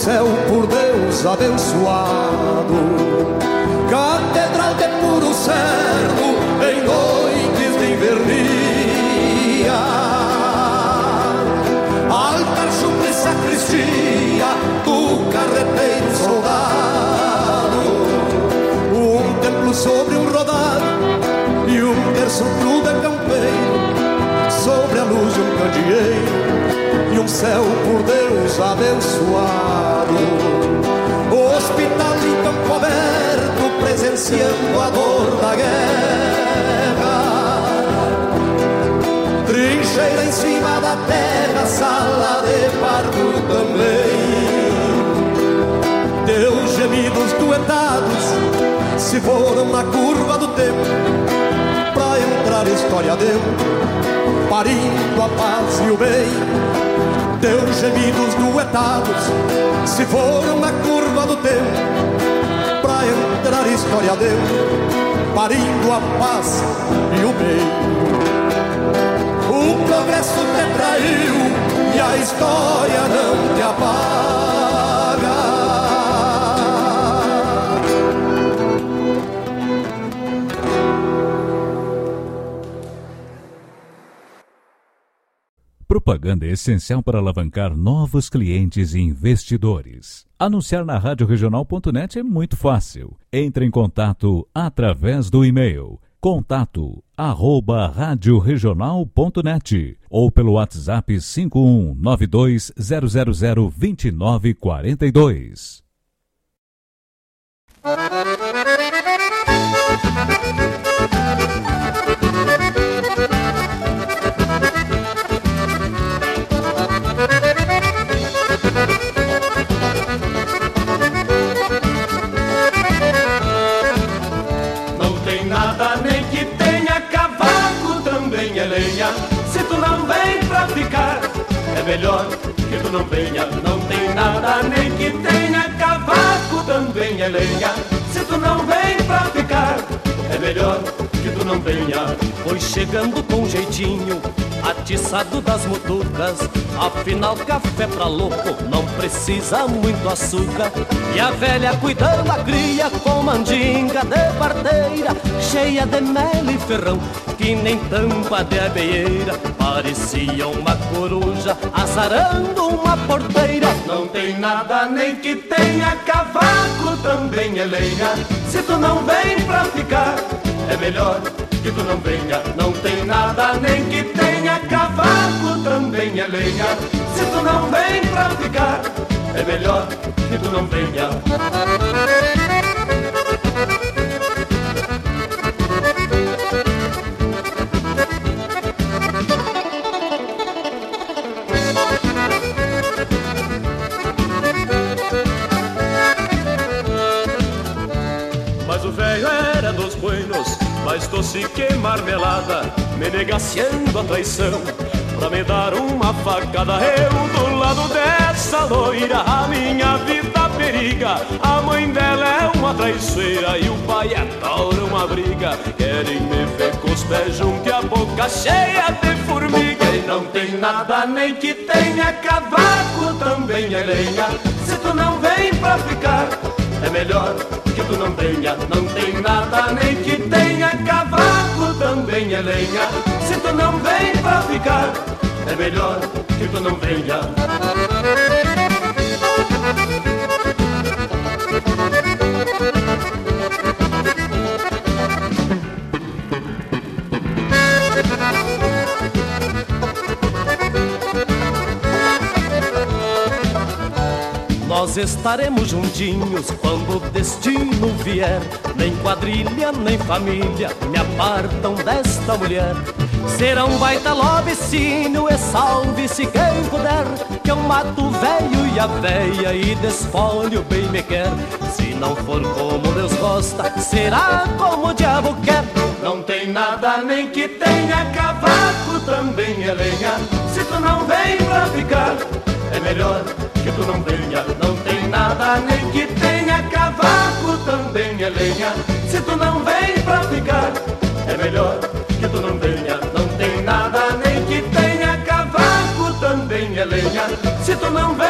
S4: Céu por Deus abençoado Catedral de puro cerdo em noites de invernia. Altar, chumbre, sacristia do carreteiro soldado. Um templo sobre um rodado e um terço cru de campeiro. Sobre a luz de um candeeiro e um céu por Deus abençoado. Hospital em campo aberto, presenciando a dor da guerra. Trincheira em cima da terra, sala de parto também. Teus gemidos duetados se foram na curva do tempo, pra entrar história dentro, parindo a paz e o bem. Teus gemidos duetados se foram na curva do tempo Pra entrar história dentro Parindo a paz e o bem O progresso te traiu E a história não te apaga
S23: Propaganda é essencial para alavancar novos clientes e investidores. Anunciar na radioregional.net é muito fácil. Entre em contato através do e-mail contato arroba radioregional.net ou pelo WhatsApp 51920002942.
S24: Lenha. Se tu não vem pra ficar, é melhor que tu não venha. Não tem nada nem que tenha cavaco, também é lenha. Se tu não vem pra ficar, melhor que tu não venha. Foi chegando com jeitinho, atiçado das mutucas. Afinal, café pra louco não precisa muito açúcar. E a velha cuidando a cria com mandinga de parteira, cheia de mel e ferrão, que nem tampa de abeieira. Parecia uma coruja azarando uma porteira. Não tem nada nem que tenha cavaco, também é lenha. Se tu não vem pra ficar, é melhor que tu não venha. Não tem nada nem que tenha cavaco, também é lenha. Se tu não vem pra ficar, é melhor que tu não venha. Mais doce que marmelada, me negaciando a traição. Pra me dar uma facada, eu do lado dessa loira, a minha vida periga. A mãe dela é uma traiçoeira e o pai adora uma briga. Querem me ver com os pés juntos e a boca cheia de formiga. E não tem nada nem que tenha cavaco, também é lenha. Se tu não vem pra ficar, é melhor que tu não venha. Não tem nada nem que tenha cavaco, também é lenha. Se tu não vem pra ficar, é melhor que tu não venha. Nós estaremos juntinhos quando o destino vier. Nem quadrilha, nem família me apartam desta mulher. Será um baita lobicínio e salve-se quem puder. Que eu mato o velho e a véia e desfolho bem me quer. Se não for como Deus gosta, será como o diabo quer. Não tem nada, nem que tenha cavaco também é lenha. Se tu não vem pra ficar, é melhor que tu não venha. Não tem nada, nem que tenha cavaco também é lenha. Se tu não vem pra ficar, é melhor que tu não venha. Não tem nada, nem que tenha cavaco também é lenha. Se tu não vem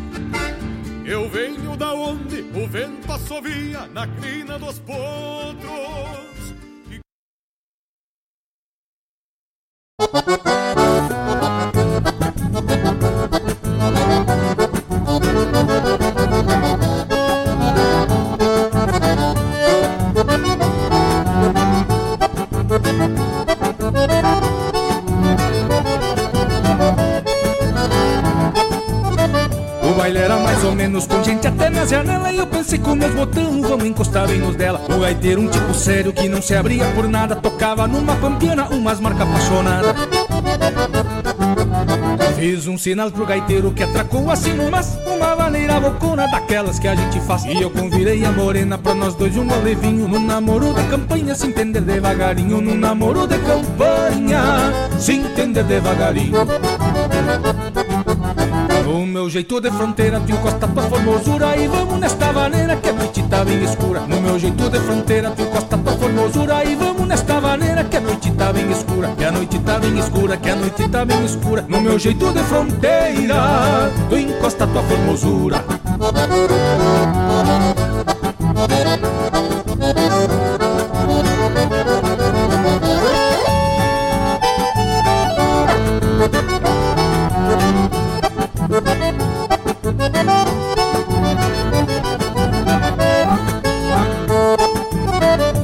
S25: Vento assovia na crina dos potros.
S21: Mais ou menos com gente até na janela. E eu pensei com meus botões, vamos encostar bem nos dela. O gaiteiro, um tipo sério que não se abria por nada. Tocava numa pampiana, umas marcas apaixonadas Fiz um sinal pro gaiteiro que atracou assim numas Uma maneira bocona daquelas que a gente faz. E eu convidei a morena pra nós dois um levinho No namoro da campanha, se entender devagarinho No namoro de campanha, se entender devagarinho o meu jeito de fronteira te encosta tua formosura E vamos nesta maneira que a noite tá bem escura. No meu jeito de fronteira te encosta tua formosura E vamos nesta maneira que a noite tá bem escura. Que a noite tá bem escura, que a noite tá bem escura. No meu jeito de fronteira tu encosta tua formosura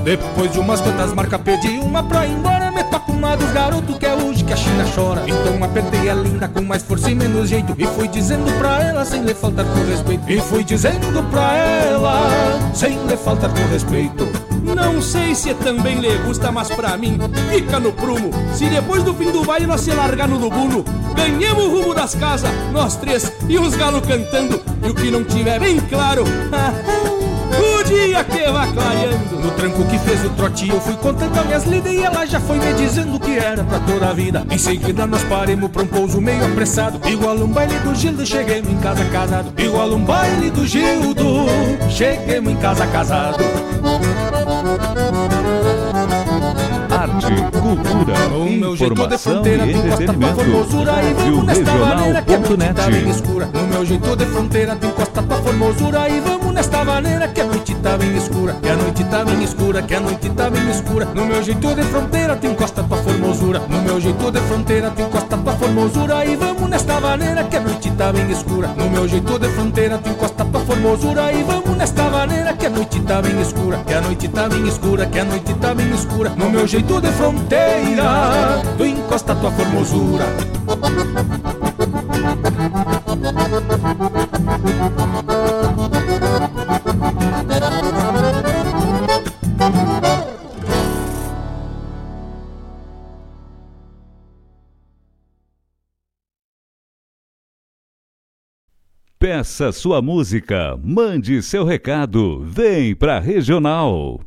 S21: Depois de umas quantas marcas pedi uma pra ir embora. Me toca uma dos garotos que é hoje que a China chora. Então apertei a linda com mais força e menos jeito. E fui dizendo pra ela sem lhe faltar com respeito. E fui dizendo pra ela sem lhe faltar com respeito.
S13: Não sei se também lhe gusta, mas pra mim. Fica no prumo. Se depois do fim do baile nós se largar no lubuno, ganhamos o rumo das casas, nós três e uns galos cantando. E o que não tiver bem claro, <laughs> dia que vai clareando.
S21: No tranco que fez o trote eu fui contando as minhas lidas E ela já foi me dizendo que era pra toda a vida. Em seguida nós paremos pra um pouso meio apressado. Igual um baile do Gildo, cheguemos em casa casado. Igual um baile do Gildo, cheguemos em casa casado
S23: Arte, cultura,
S21: O meu jeito de
S23: informação
S21: fronteira
S23: e entretenimento.
S21: formosura E vamos nesta maneira que a noite tá bem
S23: Regional.net.
S21: escura. No meu jeito de fronteira te encosta tua formosura E vamos nesta maneira que a noite tá bem escura. Que a noite tá bem escura, que a noite tá bem escura. No meu jeito de fronteira te encosta tua formosura. No meu jeito de fronteira te encosta tua formosura E vamos nesta maneira que a noite tá bem escura. No meu jeito de fronteira te encosta tua formosura E vamos nesta maneira que a noite tá bem escura. Que a noite tá bem escura, que a noite tá bem escura. No meu jeito de fronteira tu encosta tua formosura
S23: Peça sua música, mande seu recado, vem pra Regional.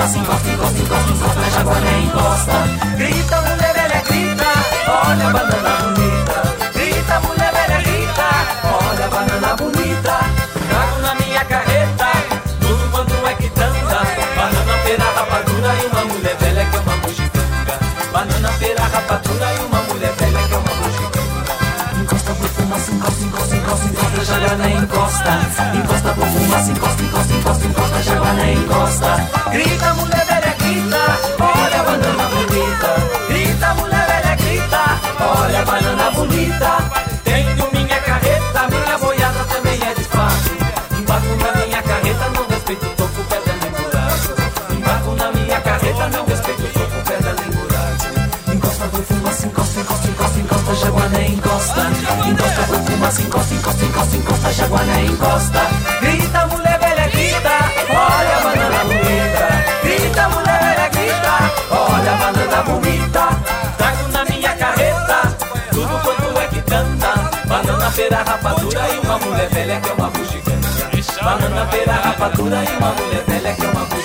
S23: Mas
S26: encosta, encosta, encosta, encosta, na jaguaré encosta Grita, mulher velha, grita, olha a banana bonita Grita, mulher velha, grita, olha a banana bonita Trago na minha carreta, tudo quanto é quitanda Banana, pera, rapadura e uma mulher velha que é uma bugiganga Banana, pera, rapadura e uma mulher velha que é uma bugiganga Encosta, cinco cinco encosta, encosta, encosta, encosta, cinco encosta Encosta, cinco cinco encosta, encosta, encosta encosta. Grita, mulher velha, grita, olha a banana bonita. Grita, mulher velha, grita, olha a banana bonita. Tenho minha carreta, minha boiada também é
S27: de fato. Embarco na minha carreta, não respeito o topo, pedra nem buraco. Embarco na minha carreta, não respeito o toco, pedra nem buraco. Encosta, boi, fumaça, encosta, encosta, encosta, encosta, jaguané, encosta. Encosta, boi, fumaça, encosta, encosta, encosta, encosta, jaguané, encosta. Grita. velha que é uma bugiganga. Banana, pera, rapadura e uma mulher velha que é uma bugiganga.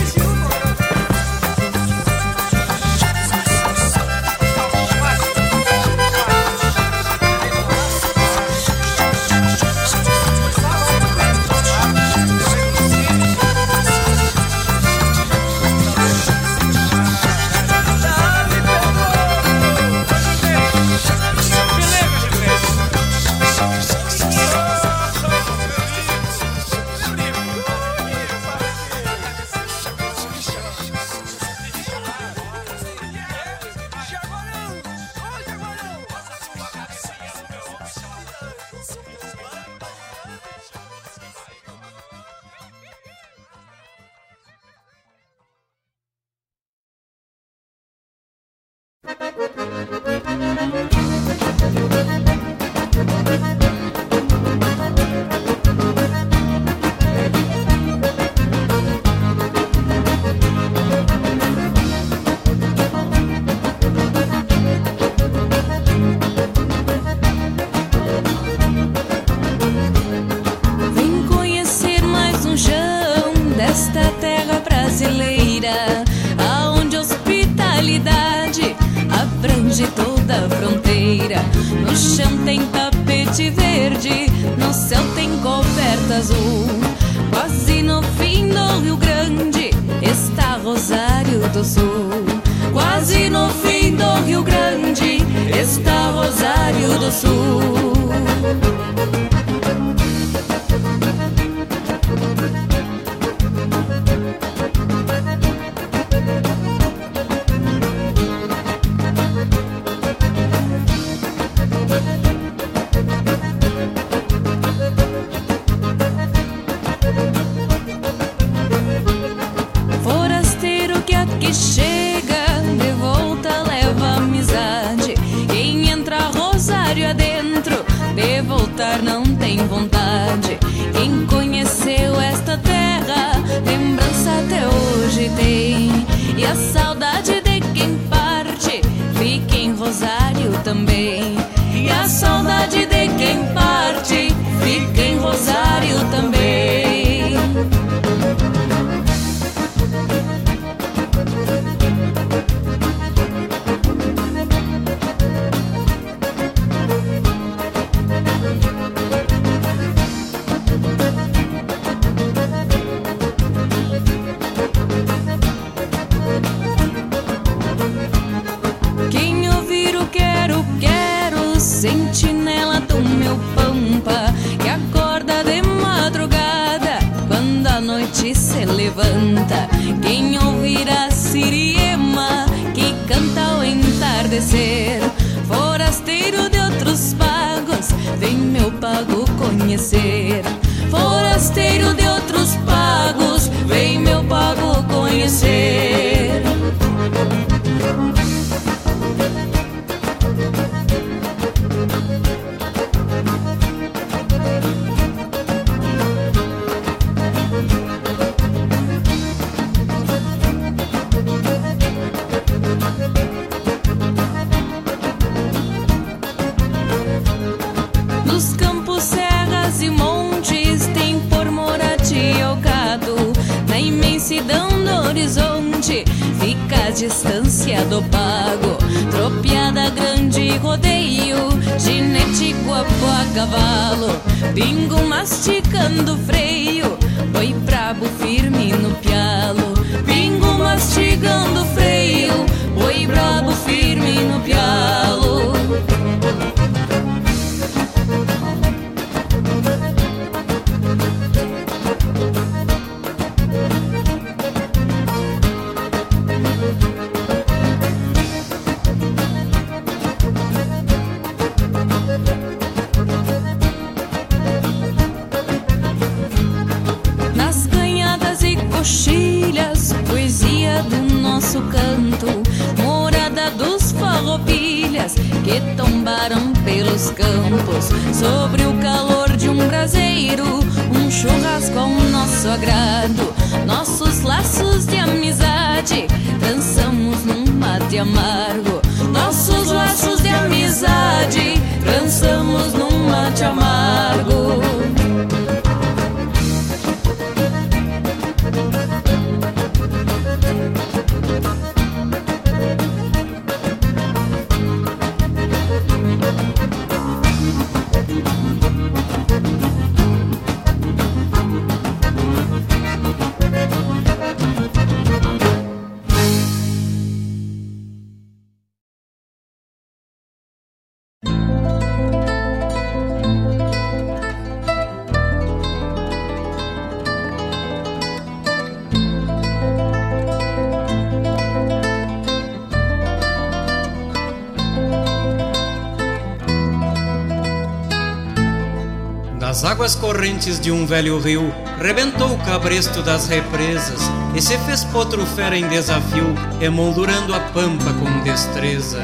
S28: Águas correntes de um velho rio, rebentou o cabresto das represas e se fez potro fera em desafio, emoldurando a pampa com destreza.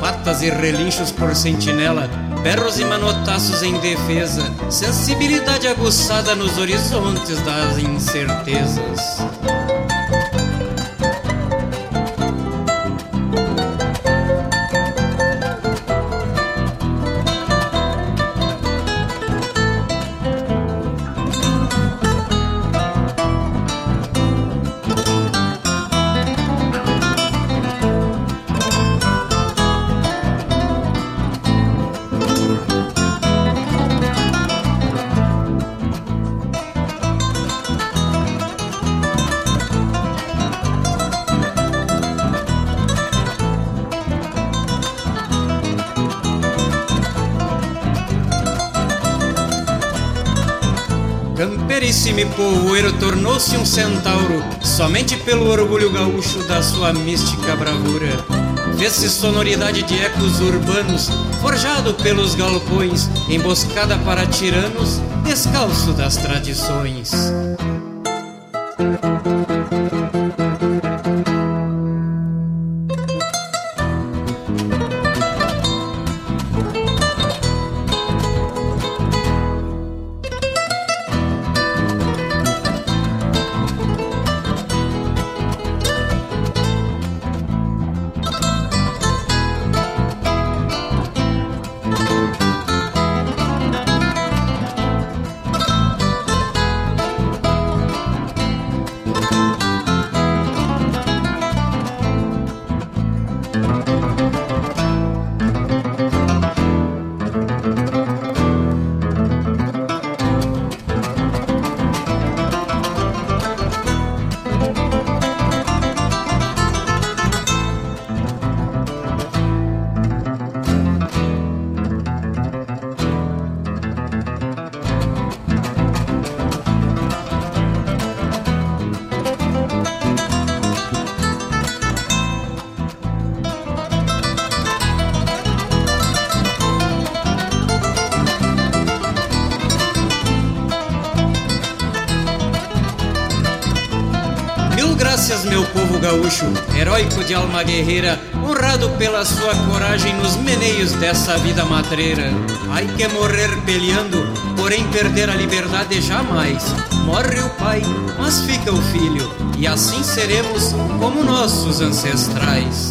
S28: Patas e relinchos por sentinela, berros e manotaços em defesa, sensibilidade aguçada nos horizontes das incertezas. Tornou-se um centauro somente pelo orgulho gaúcho da sua mística bravura. Fez-se sonoridade de ecos urbanos, forjado pelos galpões, emboscada para tiranos, descalço das tradições. De alma guerreira, honrado pela sua coragem nos meneios dessa vida matreira. Ai que morrer peleando, porém perder a liberdade jamais. Morre o pai, mas fica o filho, e assim seremos como nossos ancestrais.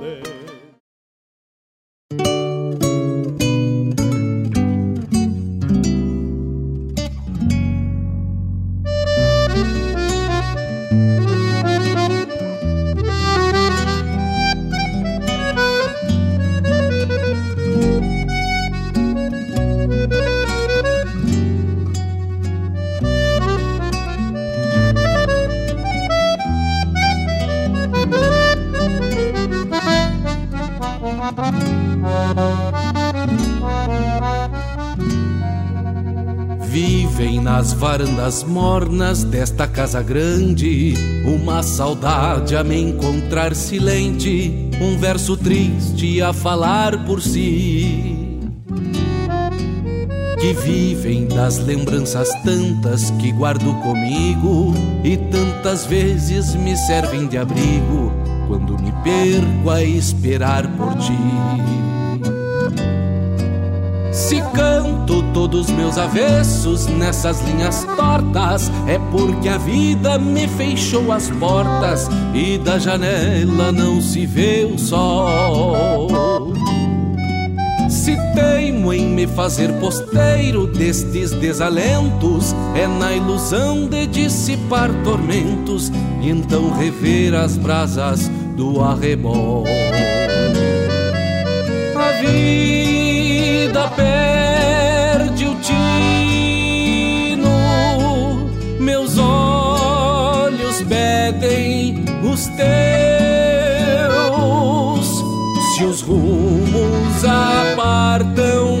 S15: Nas varandas mornas desta casa grande, uma saudade a me encontrar silente, um verso triste a falar por si. Que vivem das lembranças tantas que guardo comigo. E tantas vezes me servem de abrigo quando me perco a esperar por ti. Se canto todos meus avessos nessas linhas tortas, é porque a vida me fechou as portas e da janela não se vê o sol. Se teimo em me fazer posteiro destes desalentos, é na ilusão de dissipar tormentos e então rever as brasas do arrebol. A vida perde o tino, meus olhos pedem os teus. Os rumos apartam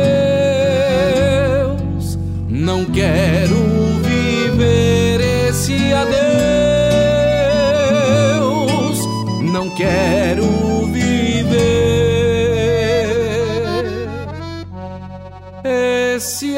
S15: Esse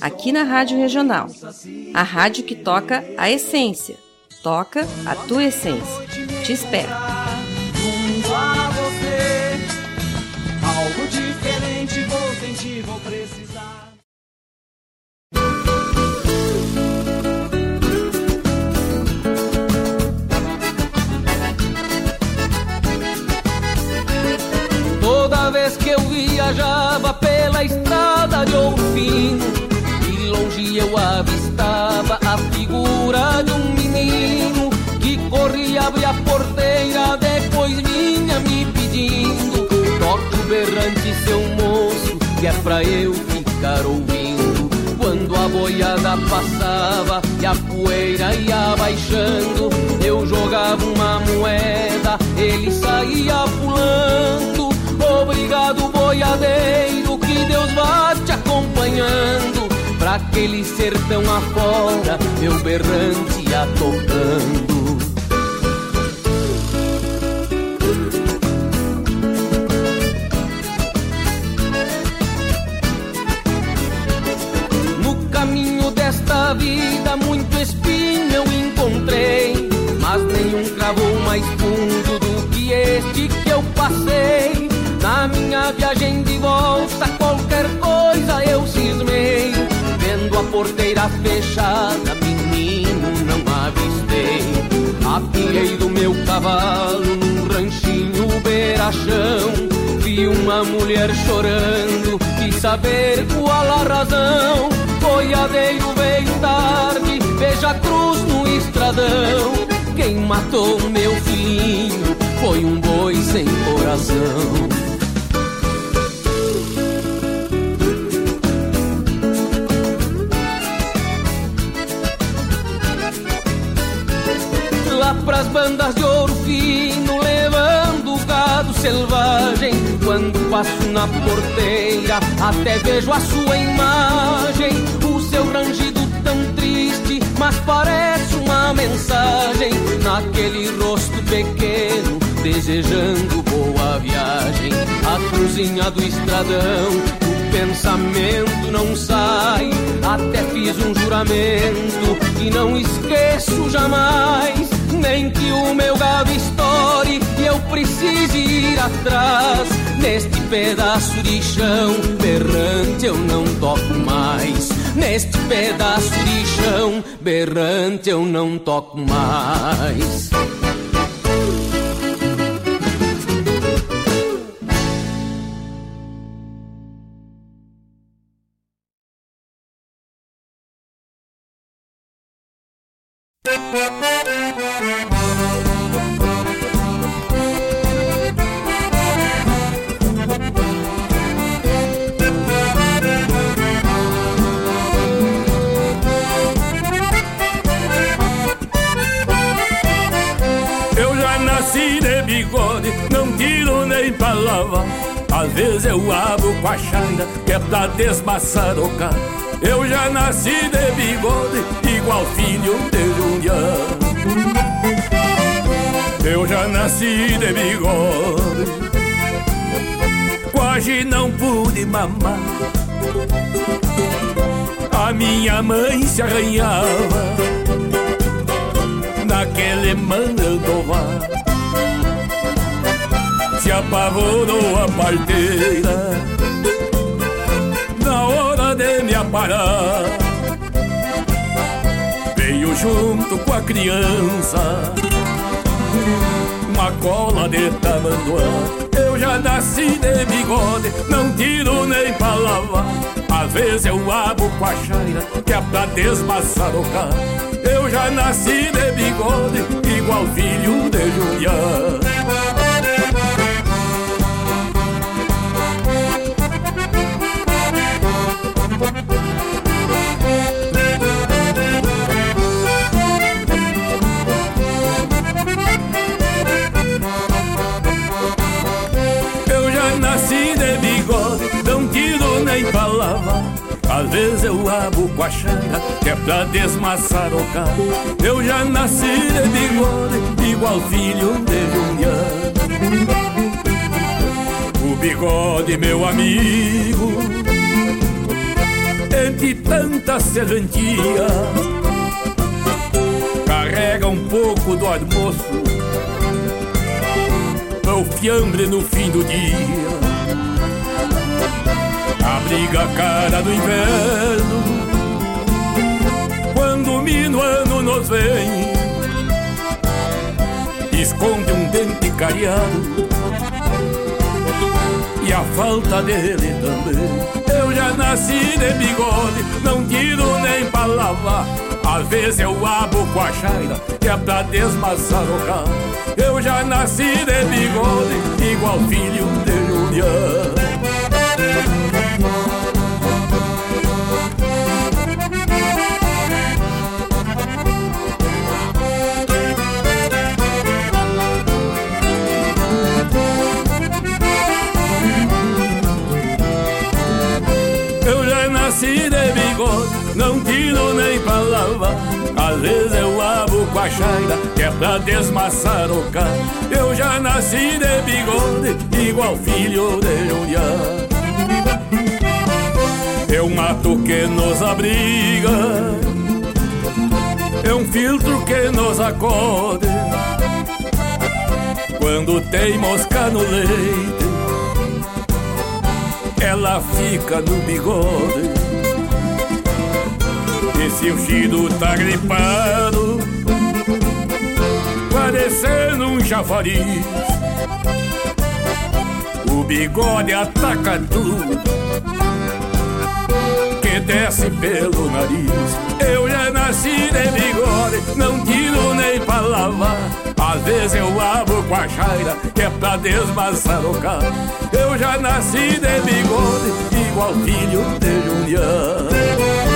S7: aqui na Rádio Regional. A rádio que toca a essência. Toca a tua essência. Te espero.
S5: Toda vez que eu viajava pela estrada de ouro fino, eu avistava a figura de um menino que corria abrir a porteira, depois vinha me pedindo: toque o berrante, seu moço, que é pra eu ficar ouvindo. Quando a boiada passava e a poeira ia baixando, eu jogava uma moeda, ele saía pulando. Obrigado, boiadeiro, aquele sertão afora, meu berrante ia. No caminho desta vida, muito espinho eu encontrei, mas nenhum cravou mais fundo do que este que eu passei. Na minha viagem de volta, fechada, menino, não avistei. Apiei do meu cavalo num ranchinho beirachão. Vi uma mulher chorando, quis saber qual a razão. Boiadeiro veio tarde, veja a cruz no estradão. Quem matou meu filhinho foi um boi sem coração. Passo na porteira, até vejo a sua imagem. O seu rangido tão triste, mas parece uma mensagem. Naquele rosto pequeno, desejando boa viagem. A cruzinha do estradão, o pensamento não sai. Até fiz um juramento que não esqueço jamais. Nem que o meu gado estoure e eu precise ir atrás. Neste pedaço de chão berrante eu não toco mais. Neste pedaço de chão berrante eu não toco mais.
S16: Às vezes eu abro com a chaira, que é pra desmaçarocar. Eu já nasci de bigode, igual filho de Julián. Eu já nasci de bigode, quase não pude mamar. A minha mãe se arranhava naquele mandovar Se apavorou a parteira. Na hora de me aparar Veio junto com a criança Uma cola de tamanduá. Eu já nasci de bigode Não tiro nem pra lavar Às vezes eu abro com a chaira Que é pra desmaçarocar eu já nasci de bigode, igual filho de Eu já nasci de bigode, não tiro nem palavra. Às vezes eu abro com a xanga, que é pra desmaçar o carro. Eu já nasci de bigode, igual filho de Juliano. O bigode, meu amigo entre tanta serventia, carrega um pouco do almoço, o fiambre no fim do dia. Abriga a cara do inverno Quando o minuano nos vem. Esconde um dente cariado E a falta dele também Eu já nasci de bigode Não tiro nem pra lavar Às vezes eu abo com a chaira Que é pra desmaçar o carro Eu já nasci de bigode Igual filho de Juliano não tiro nem pra lavar. Às vezes eu abo com a chaira, que é pra desmaçar o carro. Eu já nasci de bigode, igual filho de Julián. É um mato que nos abriga, é um filtro que nos acode. Quando tem mosca no leite, ela fica no bigode. E se o Chido tá gripado, parecendo um chafariz, o bigode ataca tudo que desce pelo nariz. Eu já nasci de bigode, não tiro nem pra lavar. Às vezes eu abro com a chaira, que é pra desmaçar o carro. Eu já nasci de bigode, igual filho de Juliano.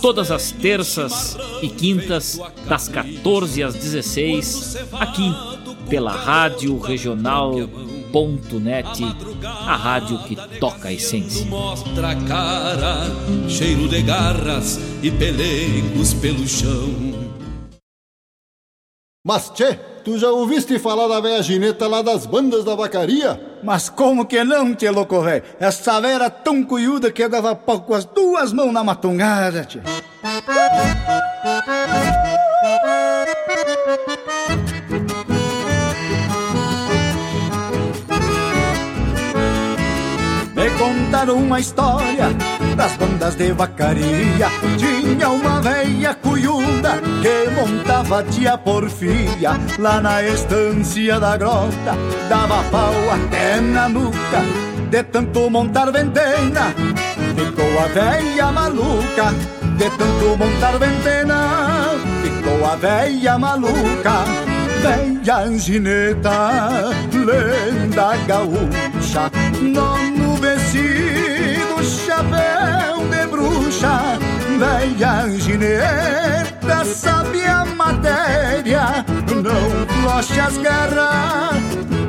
S29: todas as terças e quintas, das 14 às 16, aqui pela Rádio Regional.net, a rádio que toca a essência.
S15: Mostra a cara, cheiro de garras e pelegos pelo chão.
S30: Mas, tchê, tu já ouviste falar da velha gineta lá das bandas da vacaria?
S6: Mas como que não, tchê louco? Essa velha era tão cuiuda que eu dava pau com as duas mãos na matungada, tchê. Me contaram uma história das bandas de vacaria. Tinha uma velha cuiuda que montava tia porfia lá na estância da grota. Dava pau até na nuca de tanto montar ventena. Ficou a velha maluca de tanto montar ventena. Ficou a velha maluca. Velha angineta, lenda gaúcha, nono vestido, chapéu angineta, sabe a matéria, não floche as garras,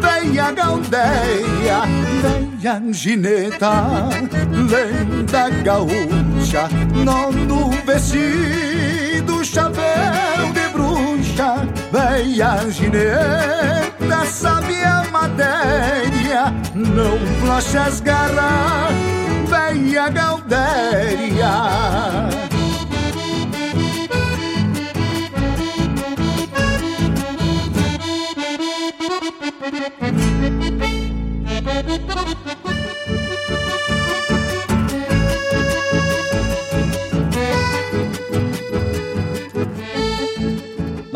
S6: velha galdeia, velha angineta, lenda gaúcha, nono vestido, chapéu de bruxa, velha gineta, sabe a matéria, não floche as garras, velha galdéria.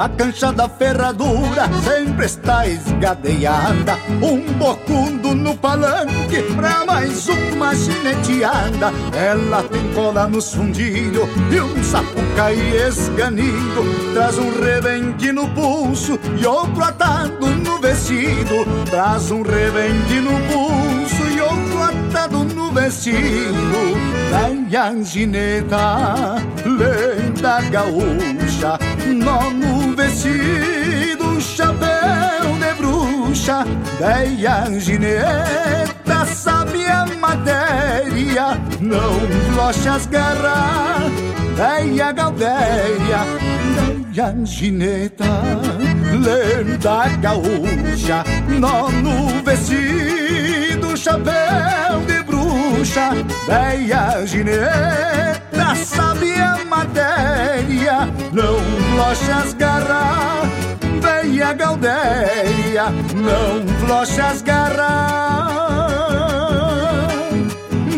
S6: Na cancha da ferradura sempre está esgadeada. Um bocundo no palanque pra mais uma gineteada Ela tem cola no fundilho e um sapucaí esganido. Traz um rebente no pulso e outro atado no vestido. Traz um rebente no pulso e outro atado no vestido. Da angineta, lenda gaúcha Nó vestido, chapéu de bruxa Deia angineta, sabe a matéria Não floche as garras Deia galdéria Deia angineta, lenda gaúcha Nó no vestido, chapéu de bruxa Deia gineta, sabe a matéria. Não floche as garras Veia Galdéria. Não floche as garras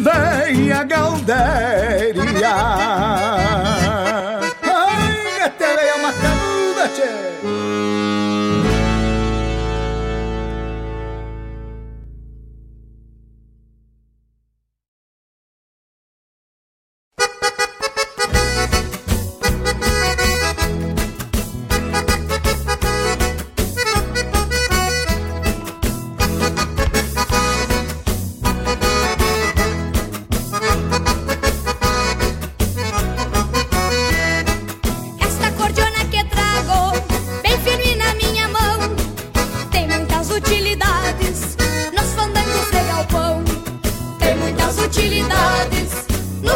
S6: Veia Galdéria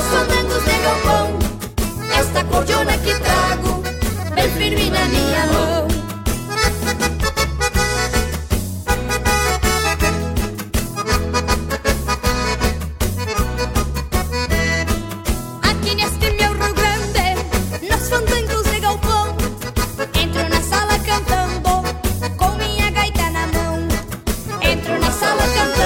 S29: fandangos de galpão. Esta cordiona que trago, bem firme na minha mão. Aqui neste meu Rio Grande, nos fandangos de galpão, entro na sala cantando, com minha gaita na mão. Entro na sala cantando,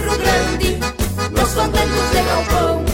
S29: Rio Grande, nos fandangos de galpão.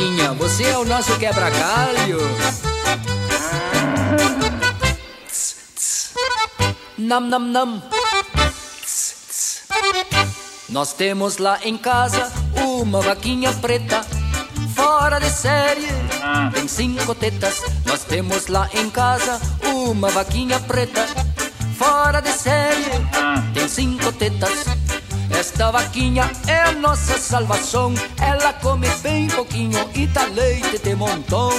S31: Vaquinha, você é o nosso quebra-galho. Nam, nam, nam. Nós temos lá em casa uma vaquinha preta, fora de série, tem cinco tetas. Nós temos lá em casa uma vaquinha preta, fora de série, tem cinco tetas. Esta vaquinha é nossa salvação. Ela come bem pouquinho e dá leite de montão.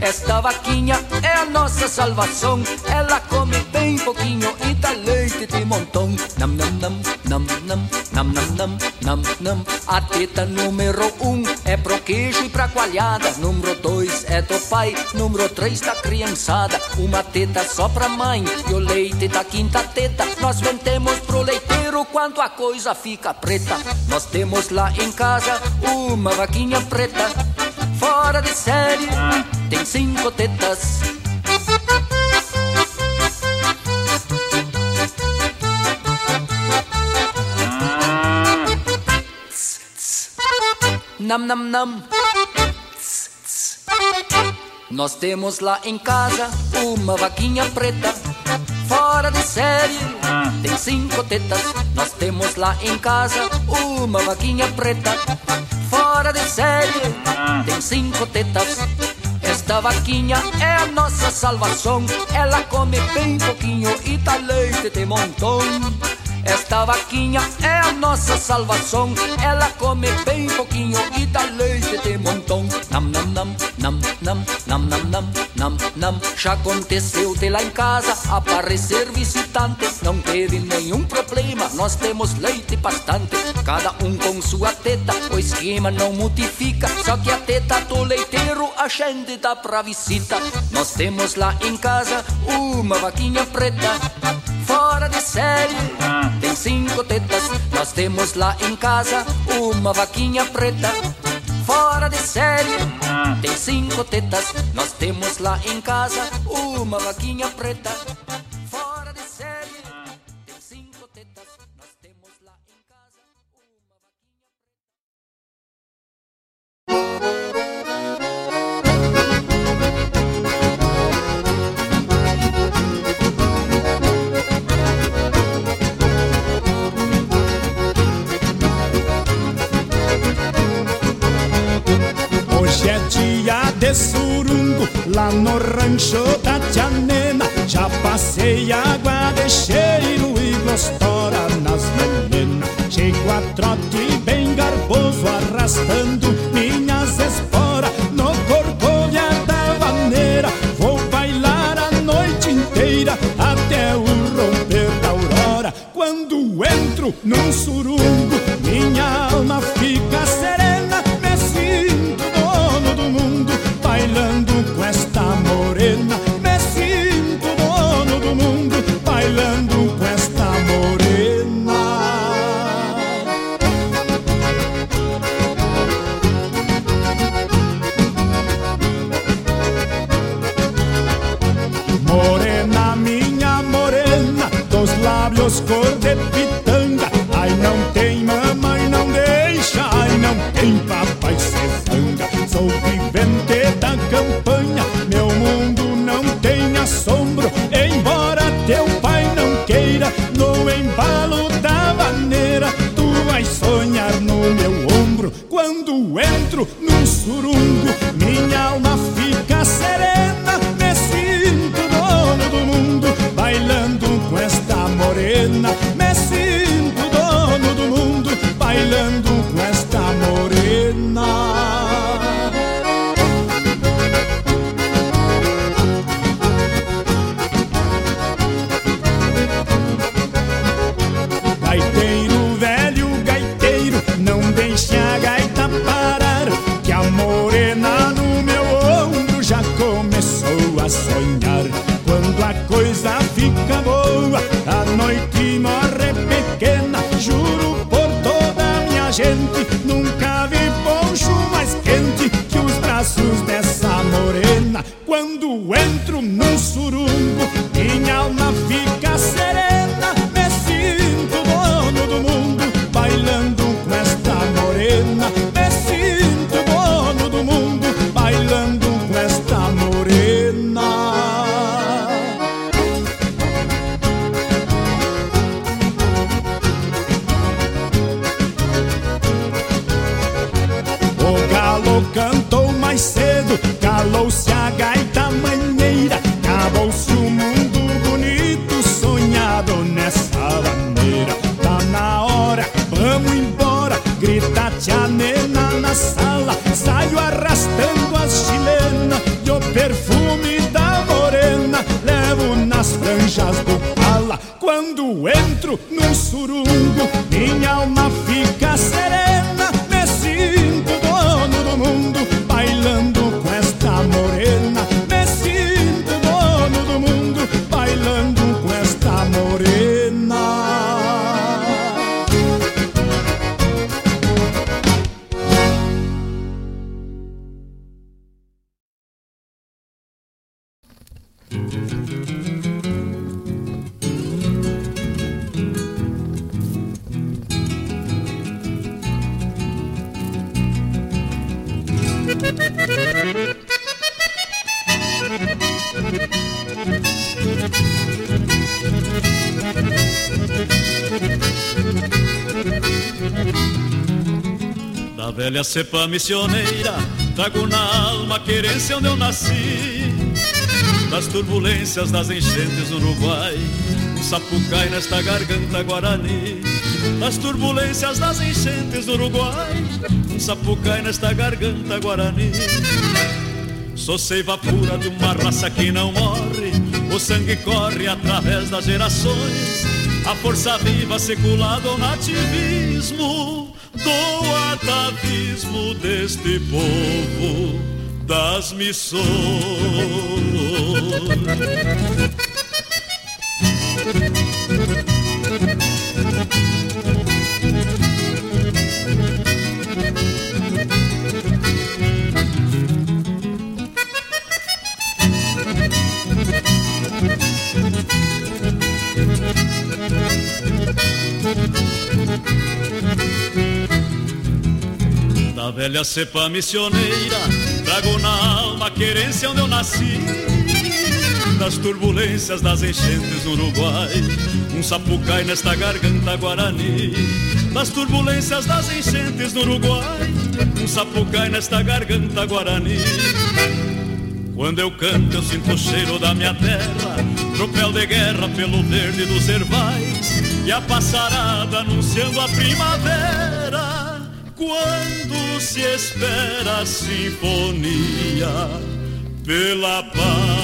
S31: Esta vaquinha é a nossa salvação. Ela come bem pouquinho e dá leite de montão. Nam nam nam nam nam nam nam nam nam nam. A teta número um é pro queijo e pra coalhada. Número dois é do pai. Número três da criançada. Uma teta só pra mãe e o leite da quinta teta. Nós vendemos pro leiteiro quanto a coisa fica preta. Nós temos lá em casa uma vaquinha preta, fora de série, tem cinco tetas. Nam nam nam. Nós temos lá em casa uma vaquinha preta fora de série. Tem cinco tetas, nós temos lá em casa uma vaquinha preta. Fora de série, tem cinco tetas. Esta vaquinha é a nossa salvação. Ela come bem pouquinho e dá leite de montão. Esta vaquinha é a nossa salvação. Ela come bem pouquinho e dá leite de montão. Nam, nam, nam, nam, nam, nam, nam, nam, nam, nam. Já aconteceu de lá em casa aparecer visitante. Não teve nenhum problema, nós temos leite bastante. Cada um com sua teta, o esquema não modifica. Só que a teta do leiteiro a gente dá pra visita. Nós temos lá em casa uma vaquinha preta fora de série. Tem cinco tetas, nós temos lá em casa uma vaquinha preta. Fora de série, tem cinco tetas, nós temos lá em casa uma vaquinha preta. De
S32: surungo lá no rancho da Tia Nena Já passei água de cheiro e gostora nas meninas Chego a trote bem garboso arrastando minhas esporas. No corcovia da vaneira Vou bailar a noite inteira até o romper da aurora. Quando entro num surungo, minha alma fica serena, bailando com esta morena, me sinto dono do mundo, bailando com esta morena. Morena, minha morena, dos lábios cor de pitanga. Ai, não tem mamãe, não deixa, ai, não tem papai cefanga. Sou vivente assombro. Embora teu pai não queira, no embalo da maneira, tu vais sonhar no meu ombro. Quando entro num surungo, minha alma fica serena, entro num surungo, minha alma fica
S25: cepa missioneira, trago na alma a querência onde eu nasci. Das turbulências das enchentes do Uruguai, um sapucai nesta garganta guarani. Das turbulências das enchentes do Uruguai, um sapucai nesta garganta guarani. Sou seiva pura de uma raça que não morre, o sangue corre através das gerações. A força viva secular do nativismo, do atavismo deste povo das missões. Velha cepa missioneira, trago na alma a querência onde eu nasci. Das turbulências das enchentes no Uruguai, um sapucai nesta garganta guarani. Das turbulências das enchentes no Uruguai, um sapucai nesta garganta guarani. Quando eu canto, eu sinto o cheiro da minha terra, tropel de guerra pelo verde dos ervais, e a passarada anunciando a primavera quando se espera a sinfonia pela paz.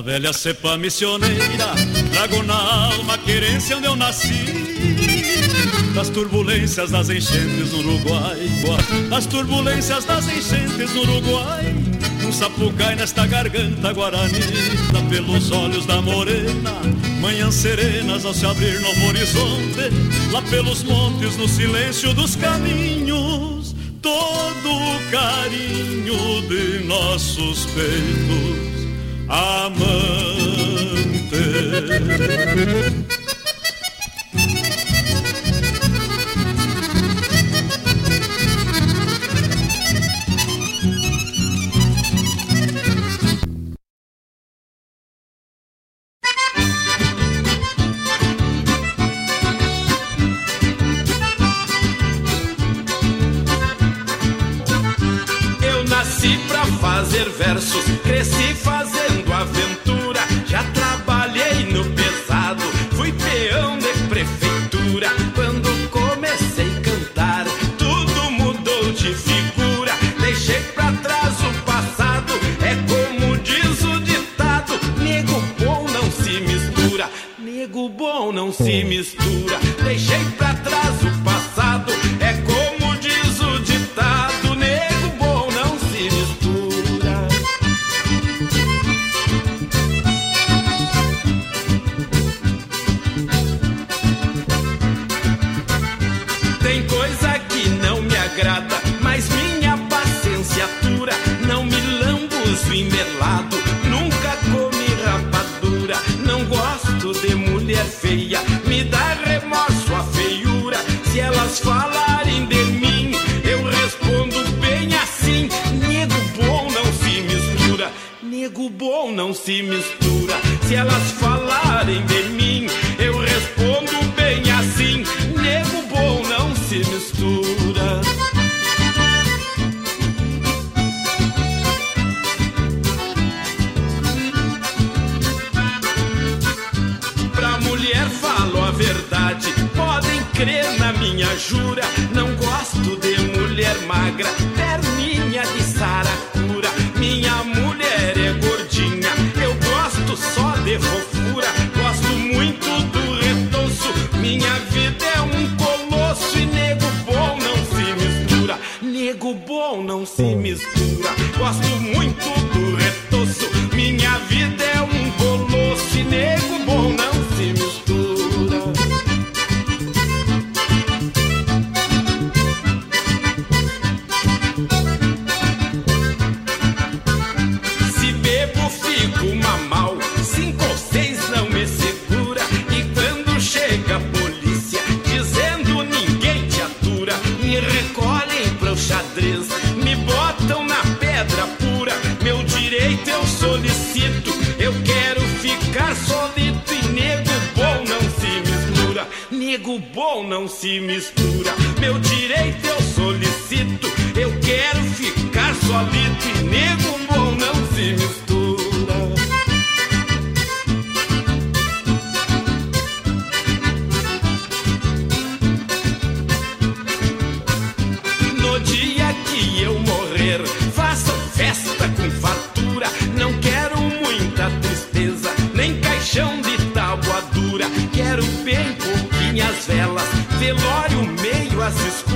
S24: A velha cepa missioneira, trago na alma a querência onde eu nasci. Das turbulências das enchentes no Uruguai, das turbulências das enchentes no Uruguai. Um sapucai nesta garganta guaranita, pelos olhos da morena, manhãs serenas ao se abrir novo horizonte, lá pelos montes no silêncio dos caminhos, todo o carinho de nossos peitos amante.
S33: com. Não quero muita tristeza, nem caixão de tábua dura. Quero bem pouquinhas velas, velório meio às escuras.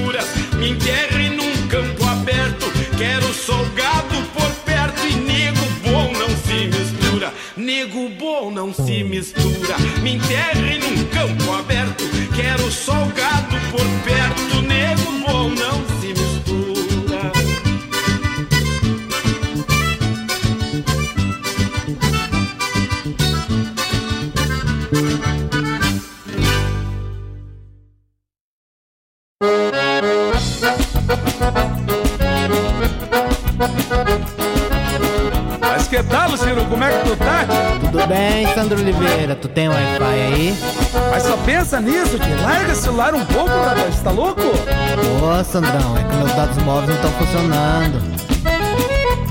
S34: pensa nisso, tio. Larga o celular um pouco, rapaz. Tá louco?
S35: Ô, Sandrão, é que meus dados móveis não estão funcionando.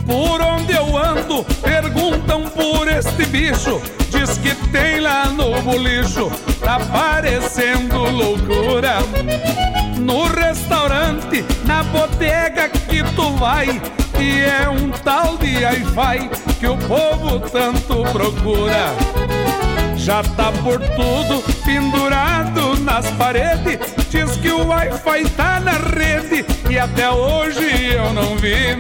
S33: Por onde eu ando, perguntam por este bicho. Diz que tem lá no bolicho, tá parecendo loucura. No restaurante, na bodega que tu vai, e é um tal de hi-fi que o povo tanto procura. Já tá por tudo pendurado nas paredes. Diz que o Wi-Fi tá na rede e até hoje eu não vi.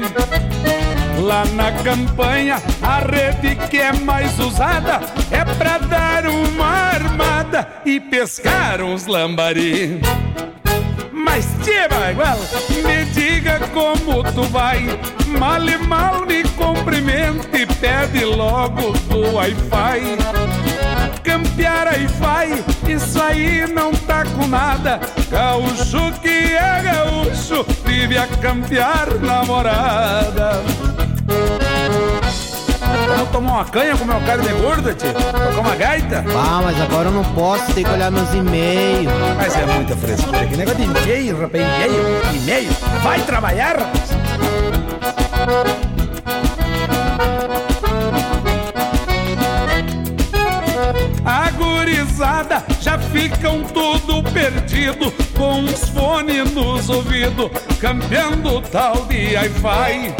S33: Lá na campanha, a rede que é mais usada é pra dar uma armada e pescar uns lambari. Mas tia Bagual, me diga como tu vai. Mal e mal me cumprimente, pede logo do Wi-Fi. Campear Wi-Fi, isso aí não tá com nada. Gaúcho que é gaúcho, vive a campear namorada. Vamos tomar uma canha com meu carne de gordo, tio? Tocar uma gaita?
S35: Ah, mas agora eu não posso, tem que olhar meus e-mails.
S33: Mas é muita frescura. Que negócio de e-mail, rapaz, e-mail, e-mail. Vai trabalhar, rapaz. Ficam tudo perdido Com os fones nos ouvidos Campeando tal de hi-fi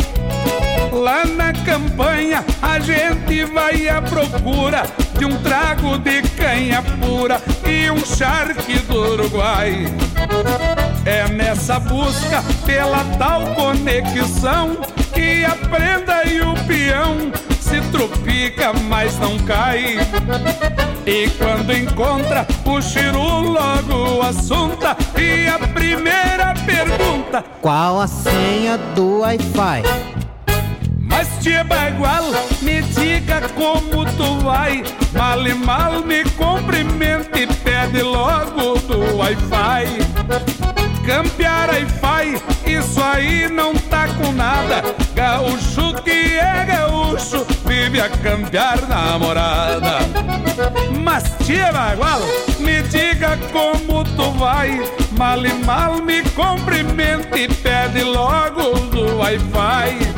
S33: Lá na campanha a gente vai à procura De um trago de canha pura E um charque do Uruguai É nessa busca pela tal conexão Que a prenda e o peão se trupica, mas não cai. E quando encontra o chiru, logo assunta. E a primeira pergunta:
S35: Qual a senha do Wi-Fi?
S33: Mas tia Bagual, me diga como tu vai. Mal e mal me cumprimente, pede logo do Wi-Fi. Campear Wi-Fi, isso aí não tá com nada. Gaúcho que é gaúcho, vive a campear namorada. Mas tia Bagual, me diga como tu vai. Mal e mal me cumprimente, pede logo do Wi-Fi.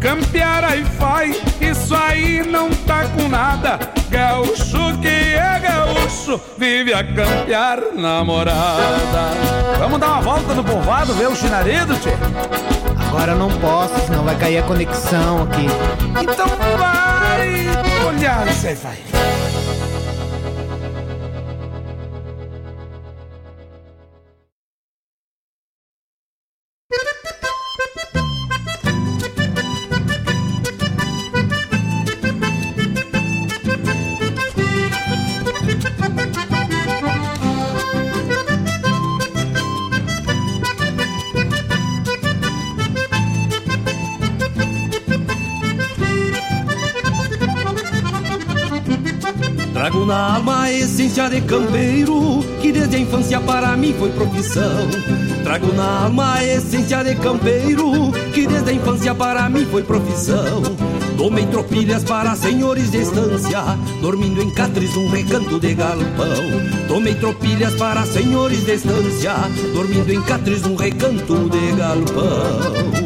S33: Campear Wi-Fi, isso aí não tá com nada. Gaúcho que é gaúcho, vive a campear namorada. Vamos dar uma volta no povoado, ver o chinaredo, tchê?
S35: Agora eu não posso, senão vai cair a conexão aqui.
S33: Então vai olhar Wi-Fi.
S2: Trago essência de campeiro, que desde a infância para mim foi profissão. Trago na alma a essência de campeiro, que desde a infância para mim foi profissão. Tomei tropilhas para senhores de estância, dormindo em catres um recanto de galpão. Tomei tropilhas para senhores de estância, dormindo em catres um recanto de galpão.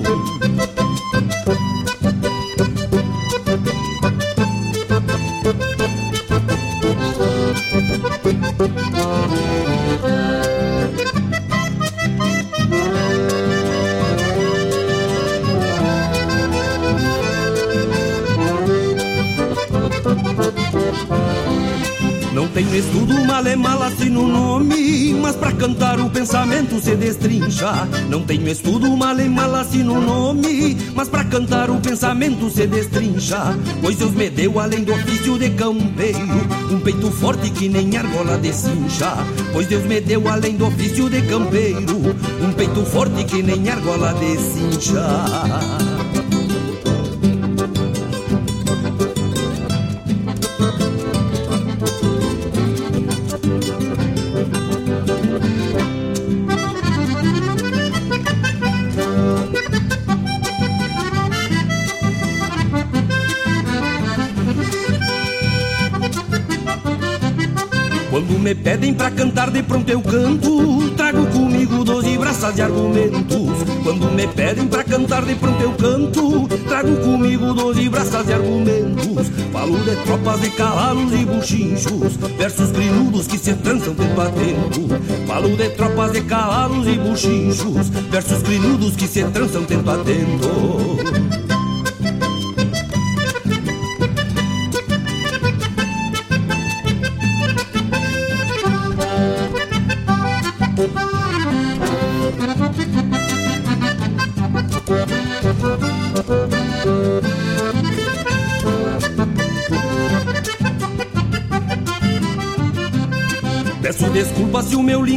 S2: O pensamento se destrincha. Não tenho estudo, mal é mal assino o nome Mas pra cantar o pensamento se destrincha. Pois Deus me deu além do ofício de campeiro Um peito forte que nem argola de cincha. Pois Deus me deu além do ofício de campeiro Um peito forte que nem argola de cincha pedem pra cantar de pronto eu canto. Trago comigo doze braças de argumentos. Quando me pedem pra cantar de pronto eu canto. Trago comigo doze braças de argumentos. Falo de tropas de cavalos e buchinchos. Versos grinudos que se trançam tempo a tempo. Falo de tropas de cavalos e buchinchos. Versos grinudos que se trançam tempo a tempo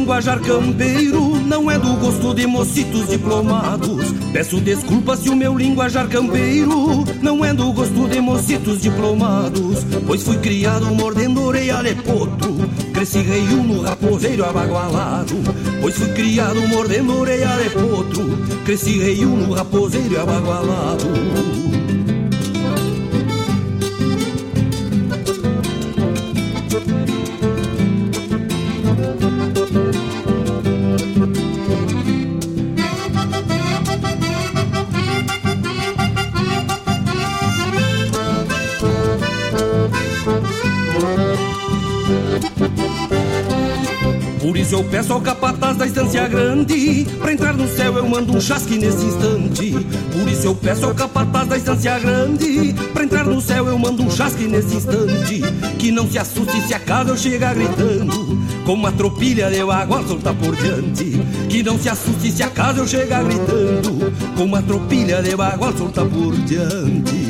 S2: linguajar campeiro não é do gosto de mocitos diplomados. Peço desculpa se o meu linguajar campeiro não é do gosto de mocitos diplomados. Pois fui criado mordendo orelha de potro, cresci reiu no raposeiro abagualado. Pois fui criado mordendo orelha de potro, cresci reiu no raposeiro abagualado. Isso eu peço ao capataz da estância grande Pra entrar no céu eu mando um chasque nesse instante. Por isso eu peço ao capataz da estância grande Pra entrar no céu eu mando um chasque nesse instante. Que não se assuste se acaso eu chegar gritando Com uma tropilha de água solta por diante. Que não se assuste se acaso eu chegar gritando Com uma tropilha de água solta por diante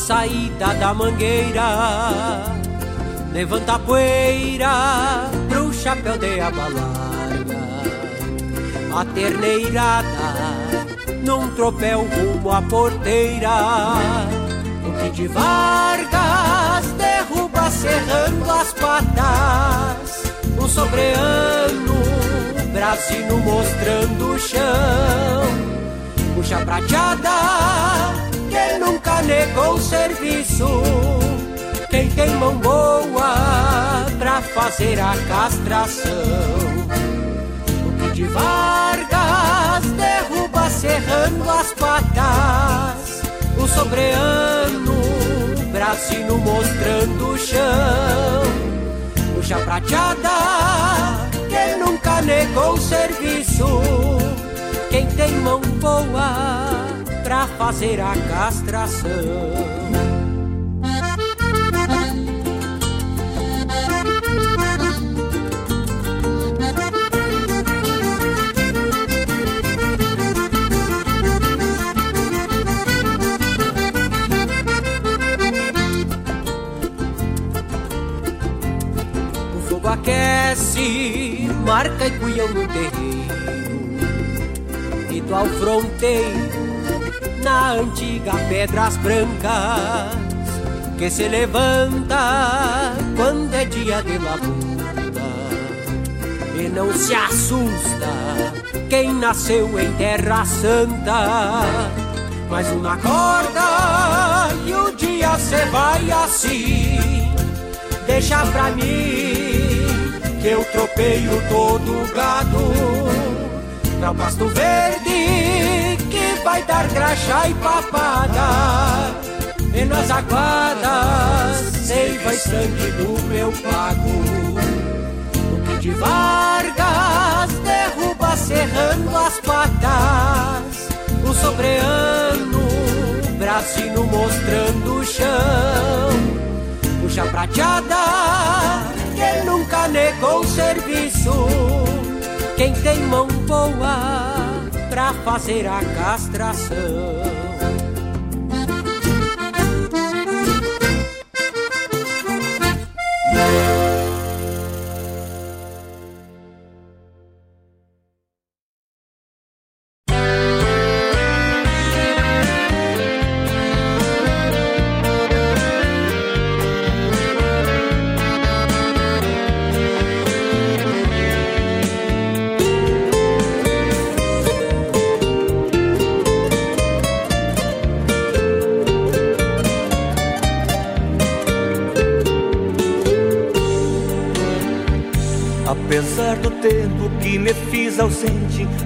S36: saída da mangueira. Levanta a poeira pro chapéu de aba larga A terneirada num tropel rumo à porteira. O que de Vargas derruba serrando as patas. O sobreano, brasino mostrando o chão. Puxa prateada, que nunca negou serviço. Quem tem mão boa pra fazer a castração. O que de Vargas derruba serrando as patas. O sobreano, brasino mostrando o chão. Puxa prateada, que nunca negou serviço. Quem tem mão boa pra fazer a castração. Aquece, marca e cunhão no terreiro. Rito ao fronteiro, na antiga Pedras Brancas Que se levanta quando é dia de labuta E não se assusta quem nasceu em Terra Santa Mas uma corda e o dia se vai assim. Deixa pra mim que eu tropeio todo o gado Pra pasto verde vai dar graxa e papada E nas aguadas seiva e sangue do meu pago O que de Vargas derruba serrando as patas O freando, bracinho mostrando o chão. Puxa prateada, que nunca negou serviço. Quem tem mão boa pra fazer a castração.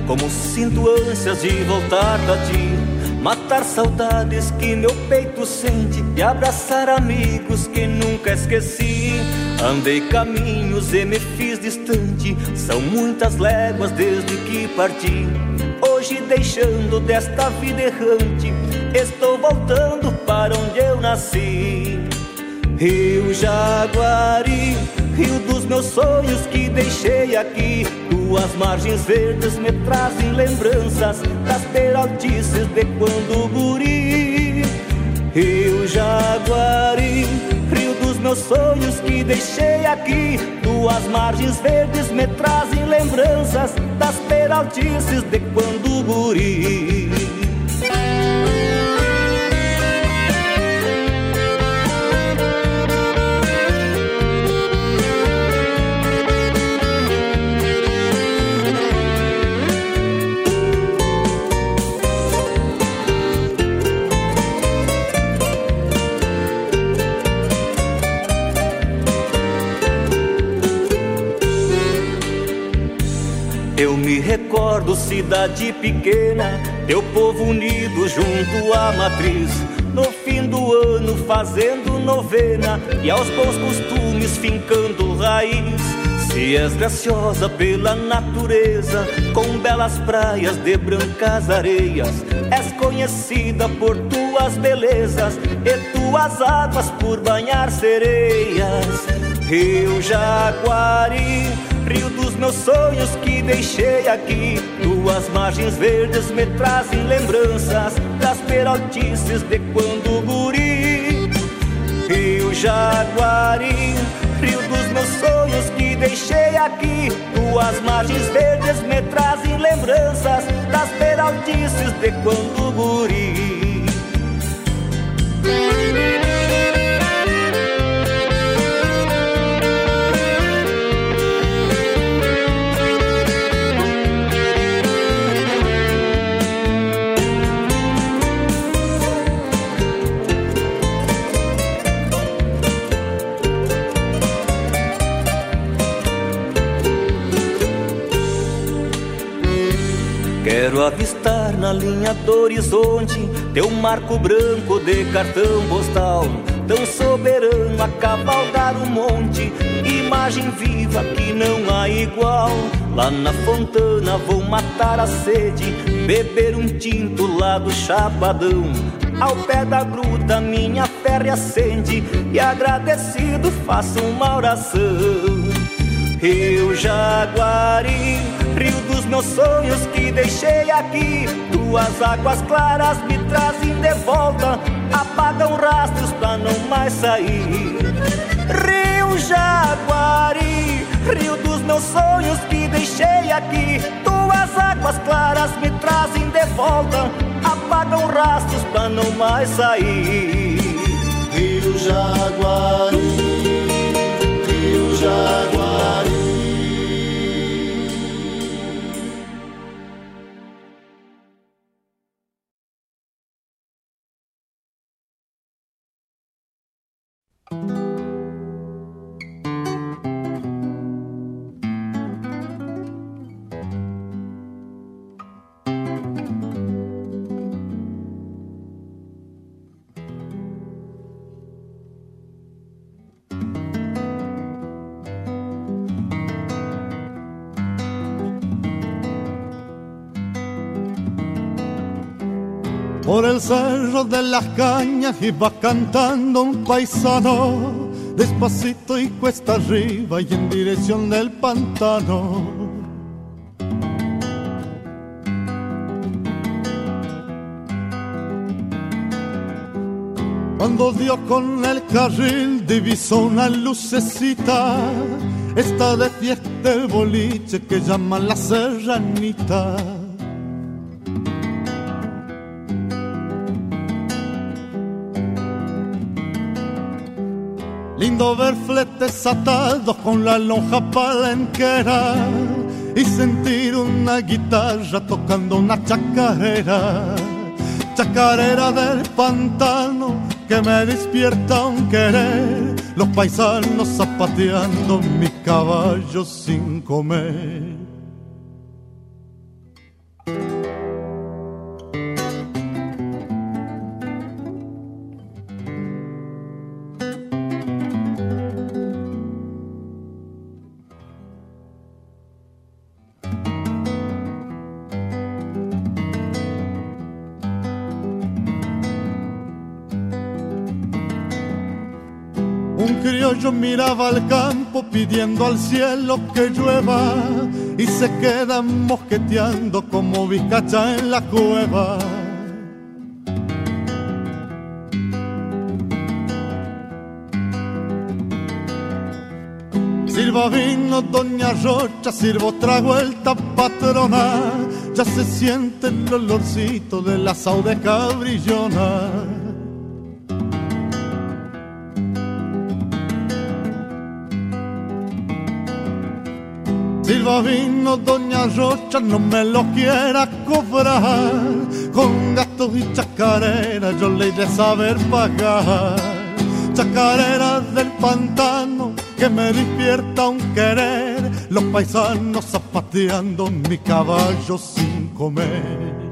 S6: Como sinto ânsias de voltar da ti. Matar saudades que meu peito sente e abraçar amigos que nunca esqueci. Andei caminhos e me fiz distante, são muitas léguas desde que parti. Hoje, deixando desta vida errante, estou voltando para onde eu nasci. Rio Jaguari, rio dos meus sonhos que deixei aqui. Tuas margens verdes me trazem lembranças das peraltices de quando guri. Rio Jaguari, rio dos meus sonhos que deixei aqui. Tuas margens verdes me trazem lembranças das peraltices de quando guri. Recordo cidade pequena, teu povo unido junto à matriz. No fim do ano fazendo novena e aos bons costumes fincando raiz. Se és graciosa pela natureza, com belas praias de brancas areias, és conhecida por tuas belezas e tuas águas por banhar sereias. Rio Jaguari Rio dos meus sonhos deixei aqui. Tuas margens verdes me trazem lembranças das peraltices de quando guri. Rio Jaguari, rio dos meus sonhos que deixei aqui. Tuas margens verdes me trazem lembranças das peraltices de quando guri. Quero avistar na linha do horizonte Teu marco branco de cartão postal Tão soberano a cavalgar o monte Imagem viva que não há igual. Lá na fontana vou matar a sede Beber um tinto lá do chapadão. Ao pé da gruta minha fé acende E agradecido faço uma oração. Rio Jaguari, meus sonhos que deixei aqui. Tuas águas claras me trazem de volta, apagam rastros pra não mais sair. Rio Jaguari, rio dos meus sonhos que deixei aqui. Tuas águas claras me trazem de volta, apagam rastros pra não mais sair.
S37: Rio Jaguari, Rio Jaguari.
S22: El cerro de las cañas iba cantando un paisano, despacito y cuesta arriba y en dirección del pantano. Cuando dio con el carril divisó una lucecita, está de fiesta el boliche que llaman la serranita. Lindo ver fletes atados con la lonja palenquera y sentir una guitarra tocando una chacarera. Chacarera del pantano que me despierta un querer. Los paisanos zapateando mi caballo sin comer. Miraba al campo pidiendo al cielo que llueva y se quedan mosqueteando como bizcacha en la cueva. Sirva vino, doña Rocha, sirvo otra vuelta, patrona. Ya se siente el olorcito del asado de cabrillona. Vino, doña Rocha, no me lo quiera cobrar. Con gatos y chacarera yo le iré saber pagar. Chacarera del pantano que me despierta un querer. Los paisanos zapateando mi caballo sin comer.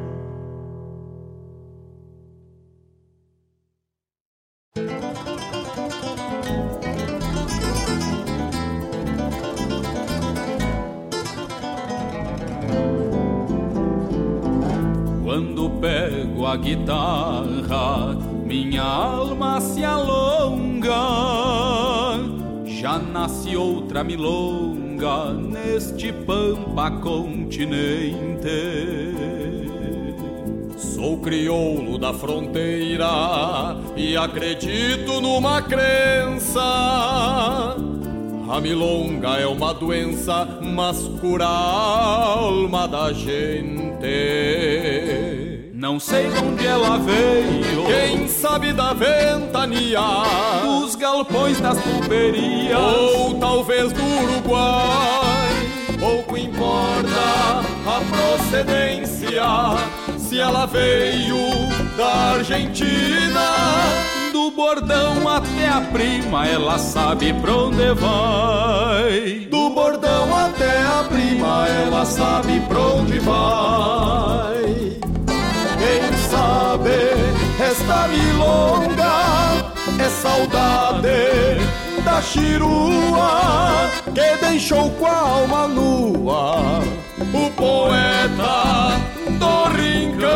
S25: Guitarra, minha alma se alonga. Já nasce outra milonga neste pampa continente. Sou crioulo da fronteira e acredito numa crença. A milonga é uma doença, mas cura a alma da gente. Não sei de onde ela veio, quem sabe da ventania, dos galpões das pulperias, ou talvez do Uruguai. Pouco importa a procedência, se ela veio da Argentina. Do bordão até a prima, ela sabe pra onde vai. Do bordão até a prima, ela sabe pra onde vai. Sabe esta milonga é saudade da chirua que deixou com a alma nua o poeta do rincão.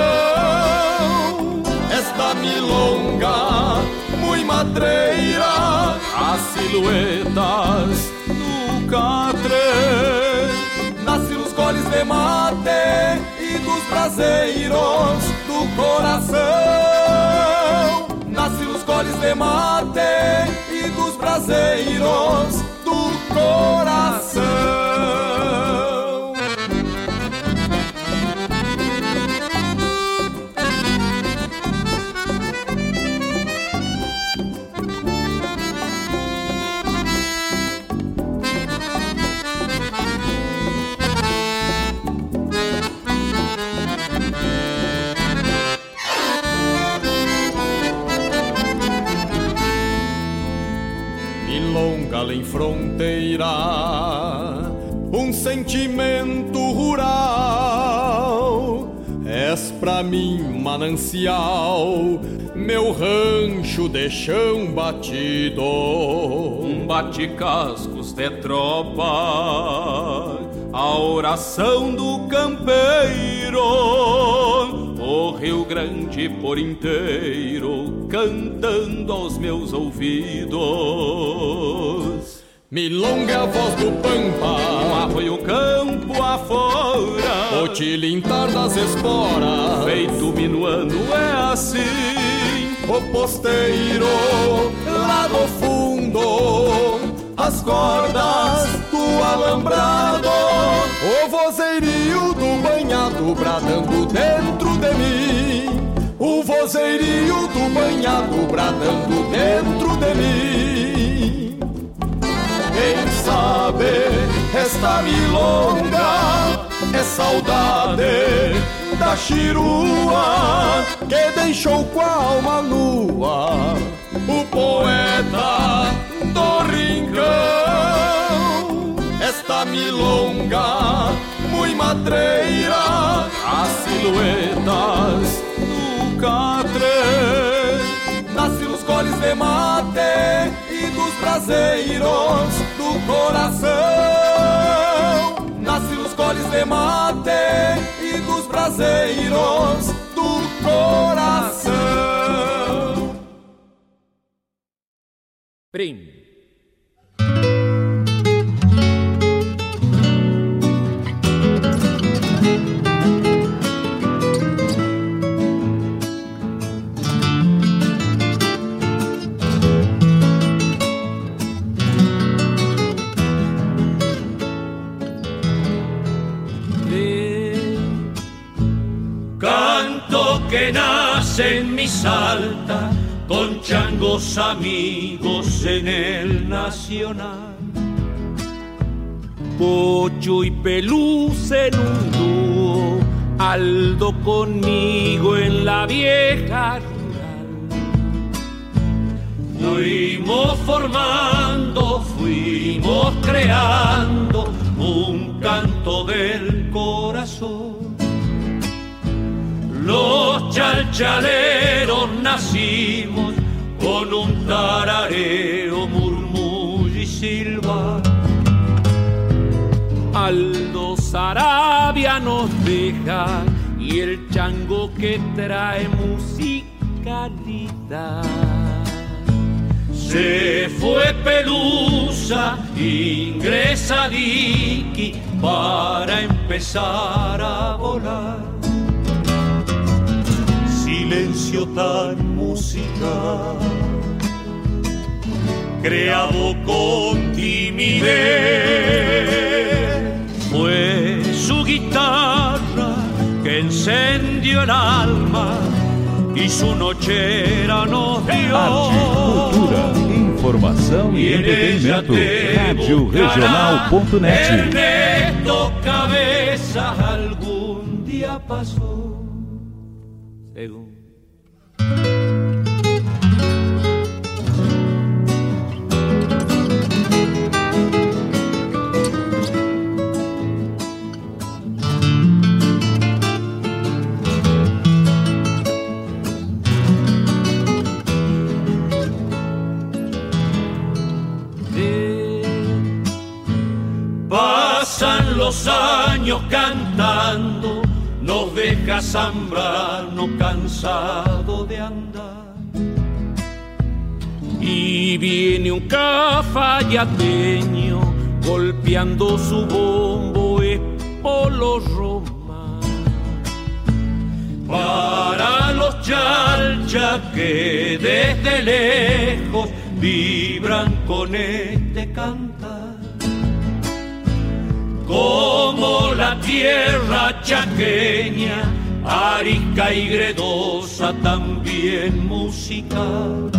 S25: Esta milonga muito matreira, as silhuetas do catre nasce nos coles de mate e dos braseiros do coração. Nasce nos coles de mate e dos braseiros do coração. Fronteira, um sentimento rural. És pra mim manancial, meu rancho de chão batido, um bate-cascos de tropa, a oração do campeiro, o Rio Grande por inteiro, cantando aos meus ouvidos. Milonga é a voz do Pampa, arroio campo afora. O tilintar das esporas, feito minuano é assim. O posteiro, lá no fundo, as cordas do alambrado. O vozeirinho do banhado bradando dentro de mim. O vozeirinho do banhado bradando dentro de mim. Sabe esta milonga é saudade da chirua que deixou com a alma nua o poeta do rincão. Esta milonga muito matreira, as silhuetas do catre, nasce nos coles de e dos braseiros do coração. Nasce nos coles de mate e dos braseiros do coração.
S5: Prim.
S38: Changos amigos en el nacional.
S5: Pocho y Peluz en un dúo, Aldo conmigo en la vieja rural.
S38: Fuimos formando, fuimos creando un canto del corazón. Los chalchaleros nacimos con un tarareo, murmullo y silba.
S5: Aldo Sarabia nos deja y el chango que trae musicalidad.
S38: Se fue Pelusa, ingresa Dicky para empezar a volar. Silencio tan musical, creado con timidez. Fue su guitarra que encendió el alma y su nochera nos dio.
S23: Cultura, informação e entretenimento. Rádio Regional.net.
S38: Ernesto algún día pasó.
S5: Según.
S38: Cantando, nos deja Zambrano cansado de andar.
S5: Y viene un cafayateño golpeando su bombo es Polo Roma.
S38: Para los chalchas que desde lejos vibran con este cantar. Como la tierra chaqueña, arisca y gredosa, también musical.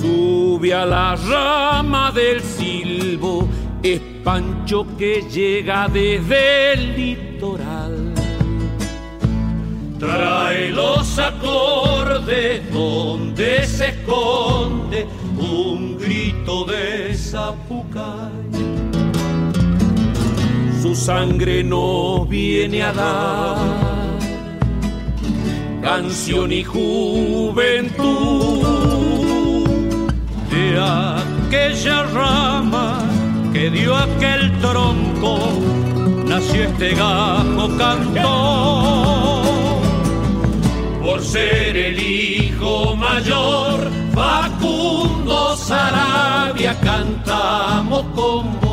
S5: Sube a la rama del silbo, es Pancho que llega desde el litoral.
S38: Trae los acordes donde se esconde un grito de zapucay.
S5: Sangre nos viene a dar canción y juventud
S38: de aquella rama que dio aquel tronco, nació este gajo cantor.
S16: ser el hijo mayor, Facundo Sarabia cantamos con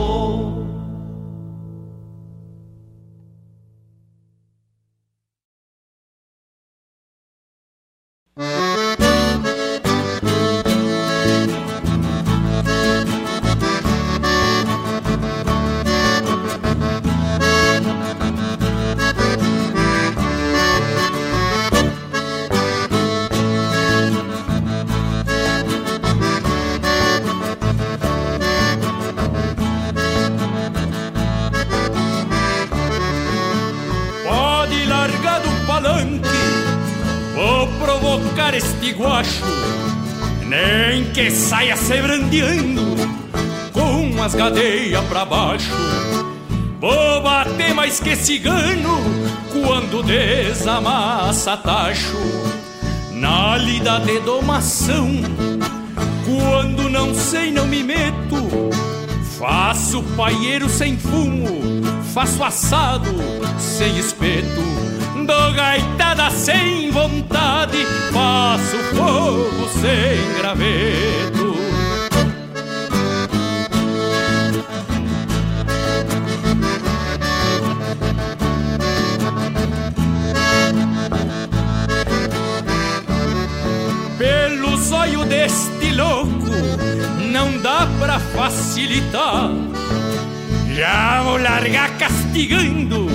S16: pra baixo. Vou bater mais que cigano quando desamassa tacho. Na lida de domação, quando não sei não me meto. Faço paieiro sem fumo, faço assado sem espeto. Dou gaitada sem vontade, faço fogo sem graveto. Pra facilitar. Já vou largar castigando,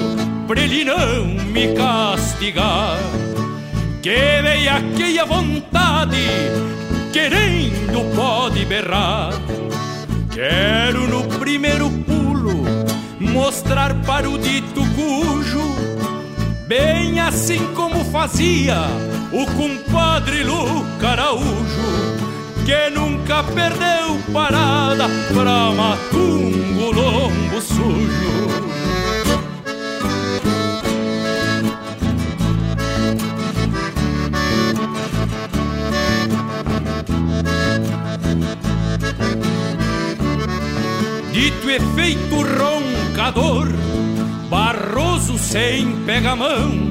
S16: pra ele não me castigar. Que veia que a vontade, querendo pode berrar. Quero no primeiro pulo mostrar para o dito cujo, bem assim como fazia o compadre Luca Araújo, que nunca perdeu parada pra matungo lombo sujo. Dito efeito roncador, barroso sem pega-mão,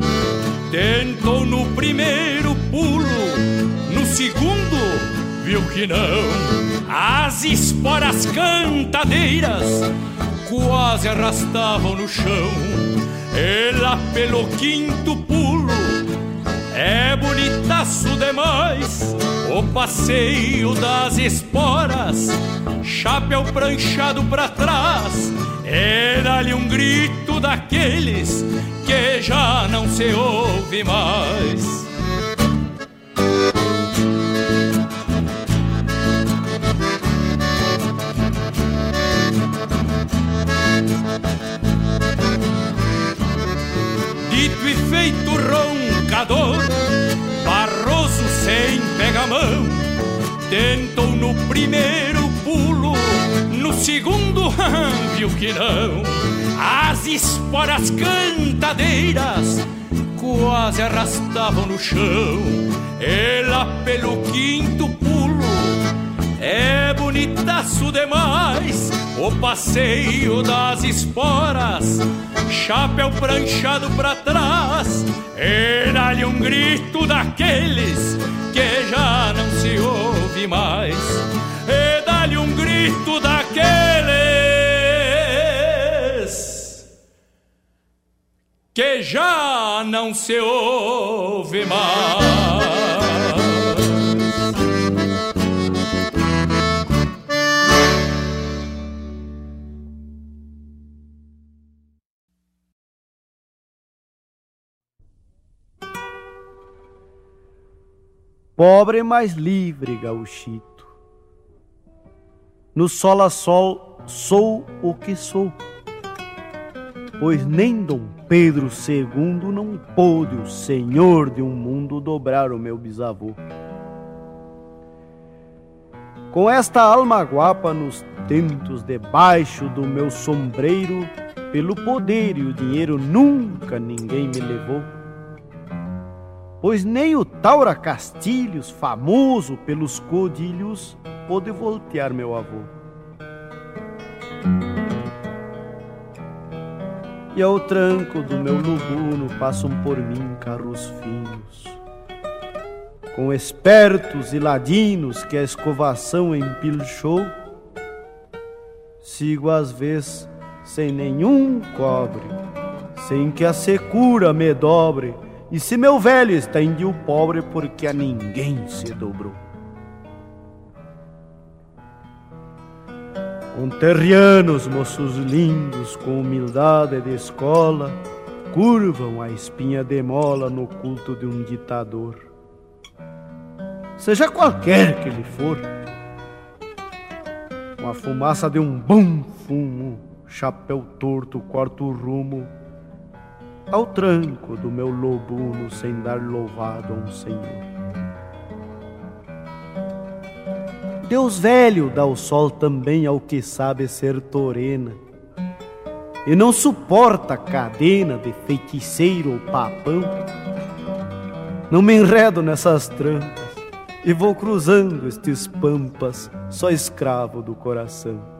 S16: tentou no primeiro pulo, no segundo viu que não. As esporas cantadeiras quase arrastavam no chão. Ela pelo quinto pulo é bonitaço demais. O passeio das esporas, chapéu pranchado pra trás. Era-lhe um grito daqueles que já não se ouve mais. Feito roncador, barroso sem pega-mão, tentou no primeiro pulo, no segundo <laughs> viu que não. As esporas cantadeiras quase arrastavam no chão. Ela pelo quinto pulo é bonitaço demais. O passeio das esporas, chapéu pranchado pra trás. Era-lhe um grito daqueles que já não se ouve mais. E dá-lhe um grito daqueles que já não se ouve mais.
S6: Pobre mas livre, gauchito. No sol a sol sou o que sou. Pois nem Dom Pedro II não pôde, o senhor de um mundo, dobrar o meu bisavô. Com esta alma guapa nos tentos debaixo do meu sombreiro, pelo poder e o dinheiro nunca ninguém me levou pois nem o Taura Castilhos, famoso pelos codilhos, pôde voltear meu avô. E ao tranco do meu lubuno passam por mim carros finos,
S39: com espertos e ladinos que a escovação empilchou, sigo às vezes sem nenhum cobre, sem que a secura me dobre, e se meu velho está índio pobre porque a ninguém se dobrou. Conterrianos, moços lindos, com humildade de escola, curvam a espinha de mola no culto de um ditador. Seja qualquer que ele for, com a fumaça de um bom fumo, chapéu torto, quarto rumo, ao tranco do meu lobuno, sem dar louvado a um senhor. Deus velho dá o sol também ao que sabe ser torena e não suporta cadena de feiticeiro ou papão. Não me enredo nessas trampas e vou cruzando estes pampas, só escravo do coração.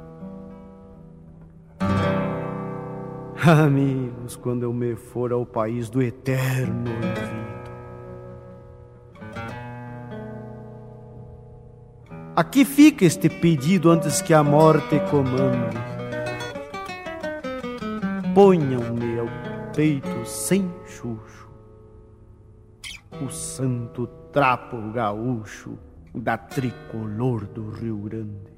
S39: Amigos, quando eu me for ao país do eterno olvido, Aqui fica este pedido antes que a morte comande. Ponham-me ao peito sem chucho o santo trapo gaúcho da tricolor do Rio Grande.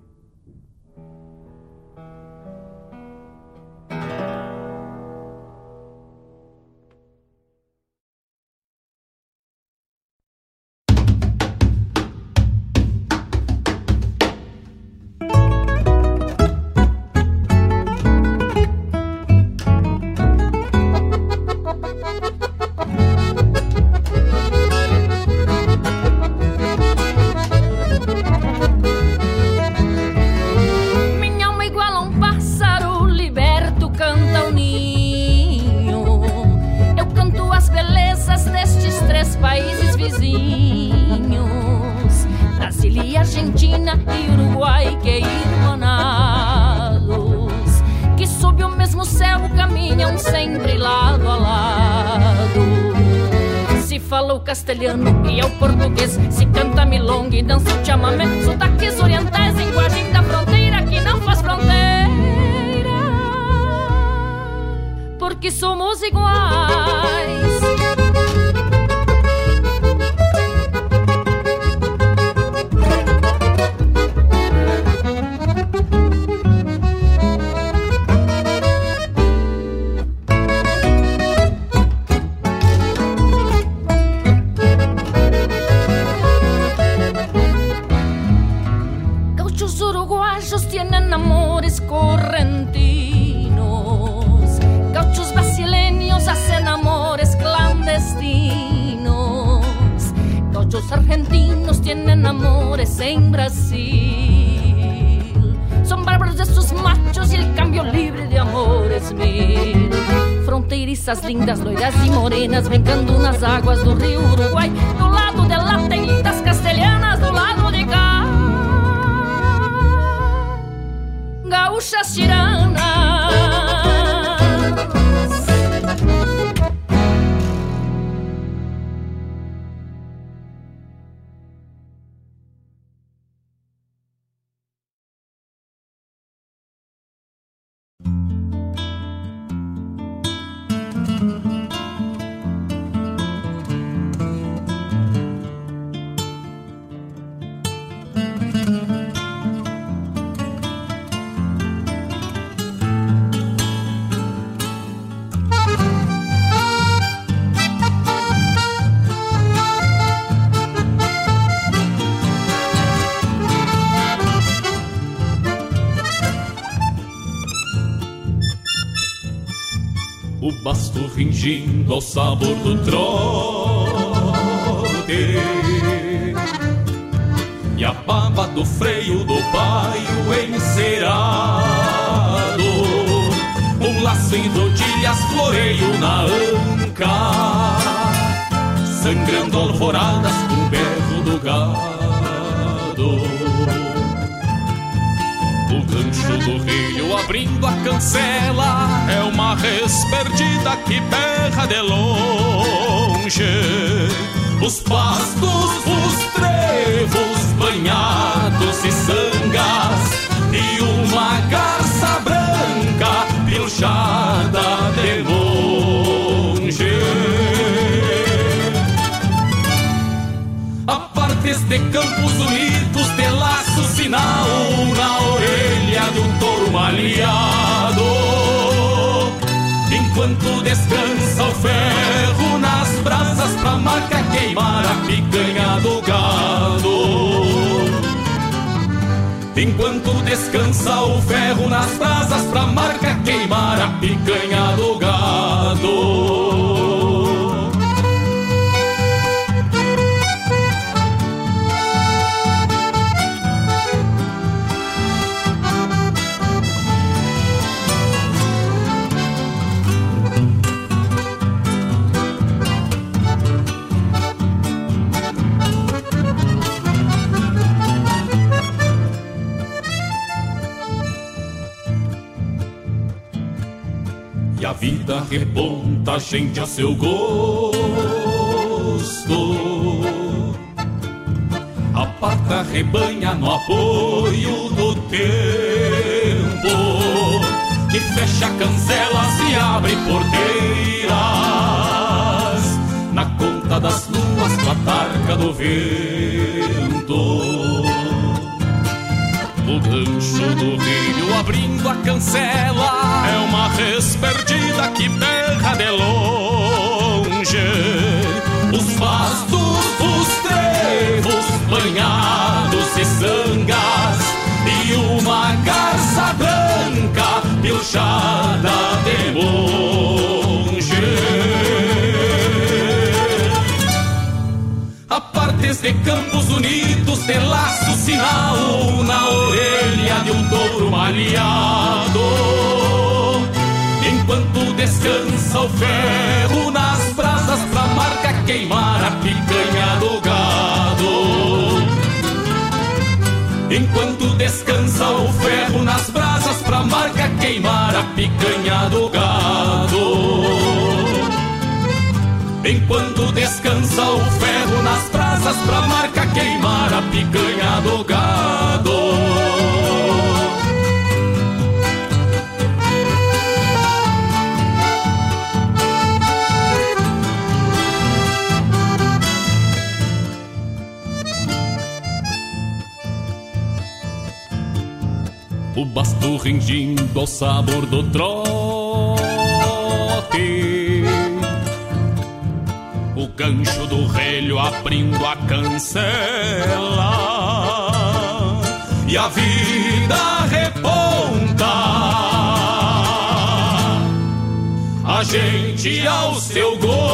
S16: Fingindo ao
S40: gente ao seu
S41: gol.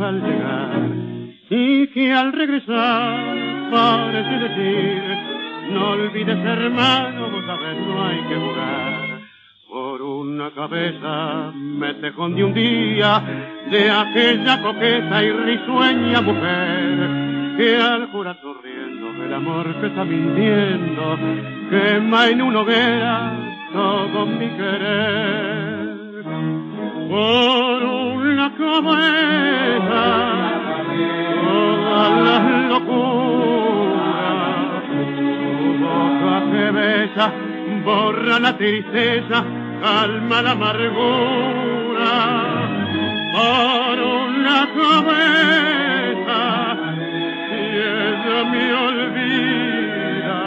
S41: al llegar y que al regresar parece decir, no olvides hermano, vos sabes no hay que jugar. Por una cabeza me te escondí un día de aquella coqueta y risueña mujer que al jurar sonriendo el amor que está mintiendo quema en una hoguera todo mi querer. Oh, una cometa todas las locuras. Tu boca que besa borra la tristeza, calma la amargura. Por una cometa y ella me olvida.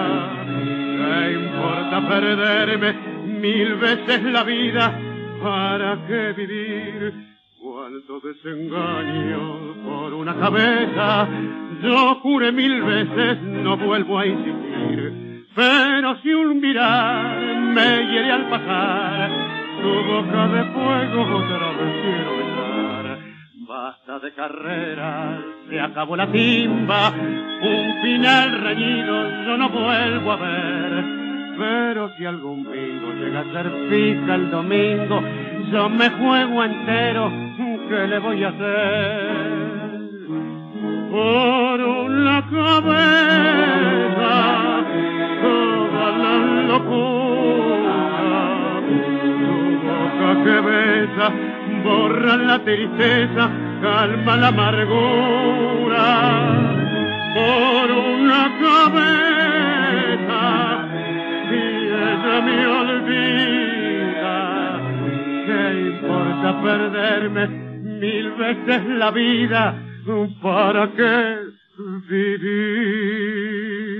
S41: ¿Qué importa perderme mil veces la vida? ¿Para qué vivir? Cuánto desengaño por una cabeza, yo juré mil veces, no vuelvo a insistir. Pero si un mirar me hiere al pasar, tu boca de fuego otra vez quiero besar. Basta de carreras, se acabó la timba, un final reñido yo no vuelvo a ver. Pero si algún bingo llega a ser fija el domingo, yo me juego entero, ¿qué le voy a hacer? Por una cabeza, toda la locura, tu boca que besa, borra la tristeza, calma la amargura. Por una cabeza, y ella me olvida, ¿qué importa perderme mil veces la vida? ¿Para qué vivir?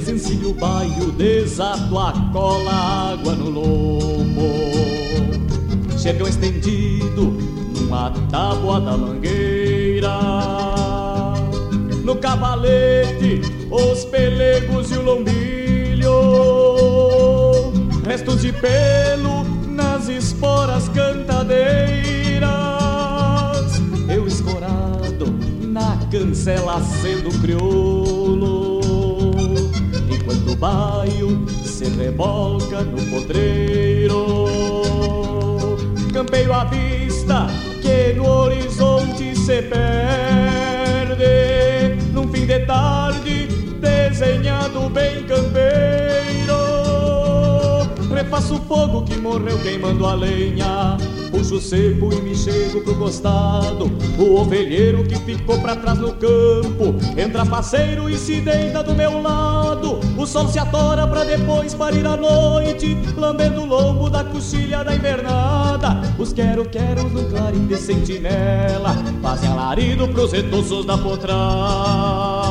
S15: Desencilho o baio, desato a cola, água no lombo. Chegam estendido numa tábua da mangueira. No cavalete, os pelegos e o lombilho. Restos de pelo nas esporas cantadeiras. Eu escorado na cancela sendo crioulo Enquanto o baio se revolca no podreiro Campeio à vista que no horizonte se perde. Num fim de tarde desenhado bem campeiro. Refaço o fogo que morreu queimando a lenha. Puxo o cepo e me chego pro costado. O ovelheiro que ficou pra trás no campo. Entra faceiro e se deita do meu lado O sol se atora pra depois parir a noite Lambendo o lombo da coxilha da invernada. Os quero-queros no clarim de sentinela Fazem alarido pros retoços da potrada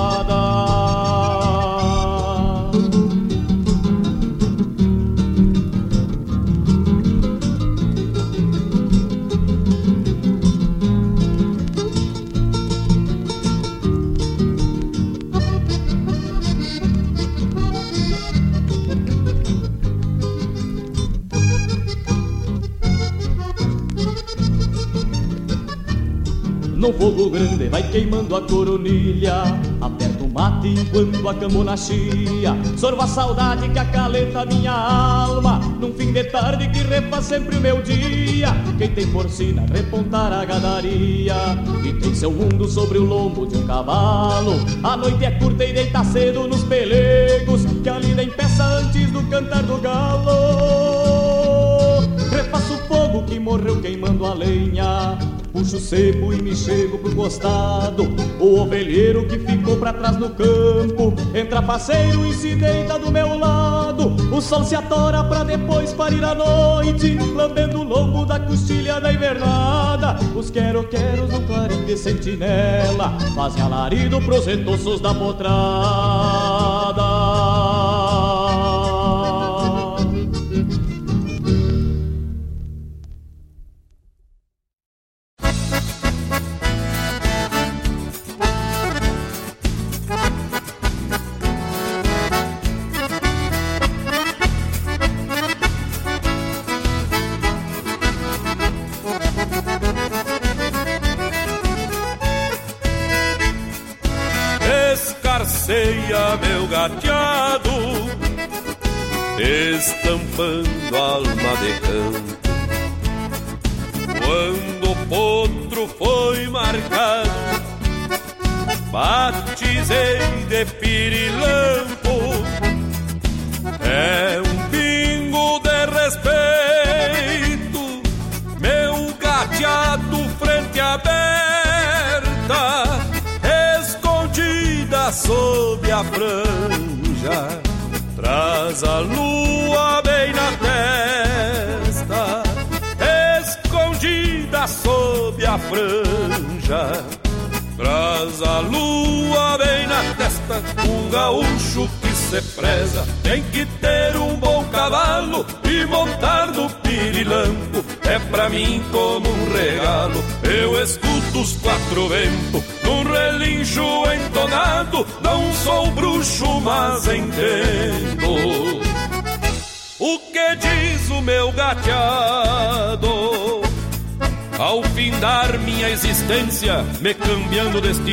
S15: No fogo grande vai queimando a coronilha. Aperto o mate enquanto a camona chia. Sorvo a saudade que acalenta minha alma. Num fim de tarde que refaz sempre o meu dia. Quem tem porcina repontar a gadaria. E tem seu mundo sobre o lombo de um cavalo. A noite é curta e deita cedo nos pelegos Que a lida empeça antes do cantar do galo. Refaço o fogo que morreu queimando a lenha Puxo o sebo e me chego pro costado. O ovelheiro que ficou pra trás no campo. Entra faceiro e se deita do meu lado. O sol se atora pra depois parir a noite. Lambendo o lombo da costilha da invernada. Os quero-queros no clarim de sentinela Fazem alarido pros retoços da potrada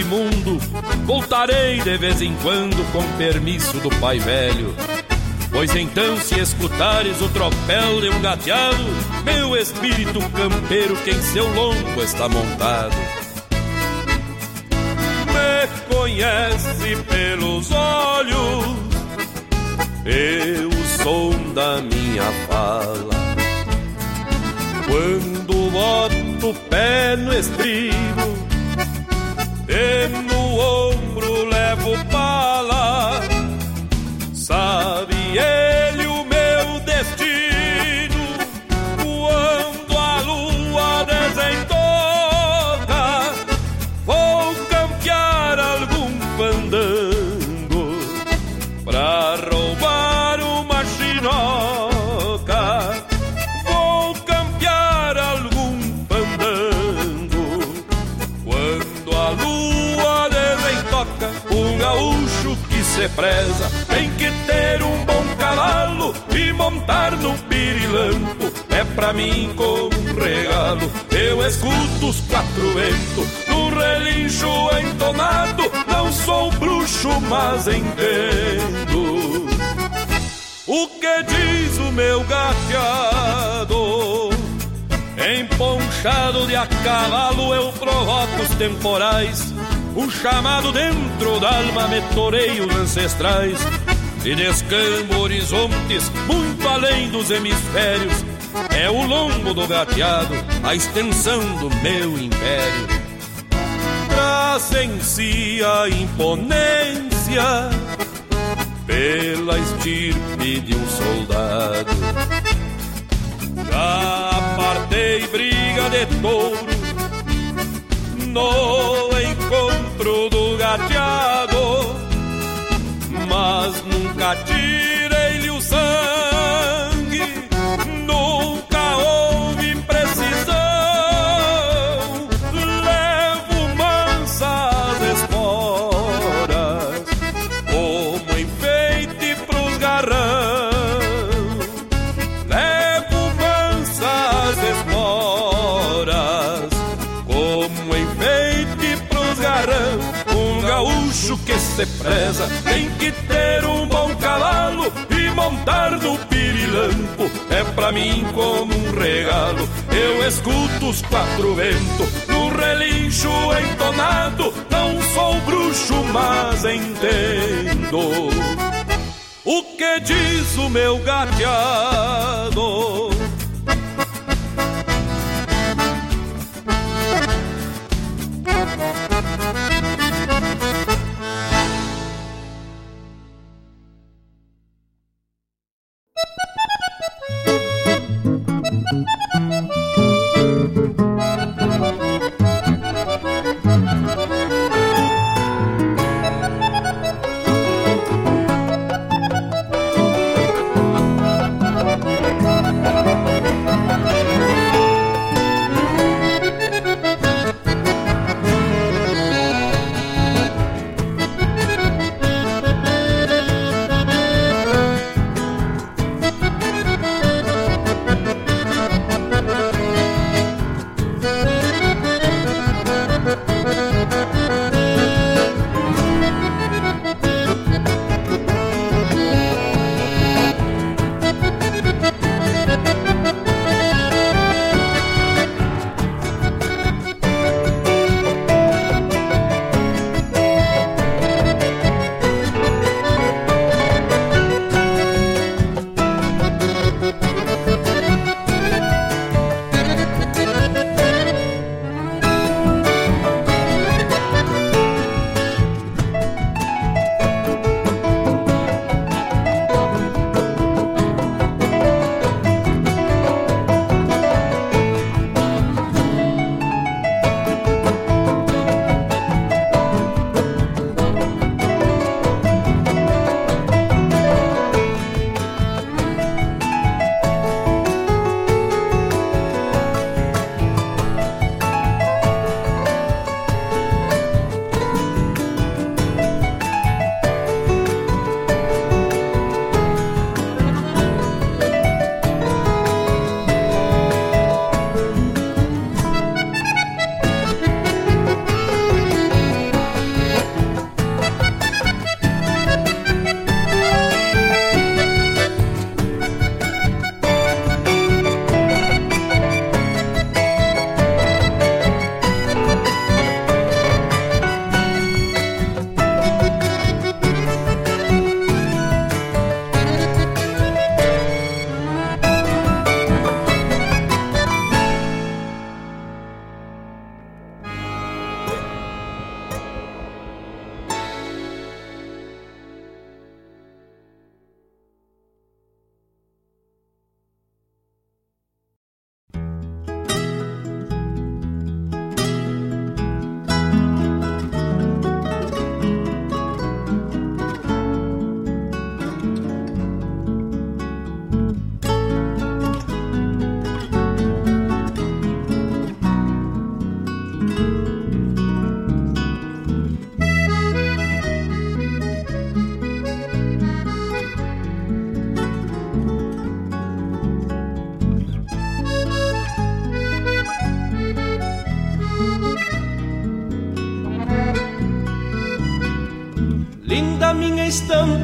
S15: mundo, voltarei de vez em quando com permisso do pai velho. Pois então, se escutares o tropel de um gateado, meu espírito campeiro que em seu lombo está montado. Me conhece pelos olhos, eu sou da minha fala. Quando boto o pé no estribo pra mim como um regalo. Eu escuto os quatro ventos Num relincho entonado. Não sou bruxo, mas entendo o que diz o meu gateado? Emponchado de a cavalo eu provoco os temporais. Um chamado dentro da alma me toreio os ancestrais. E descambo horizontes muito além dos hemisférios É o lombo do gateado, a extensão do meu império Traz em si a imponência pela estirpe de um soldado. Já partei briga de touro no encontro do gateado, mas nunca tirei-lhe tem que ter um bom cavalo e montar no pirilampo. É pra mim como um regalo. Eu escuto os quatro ventos no relincho entonado. Não sou bruxo, mas entendo o que diz o meu gateado.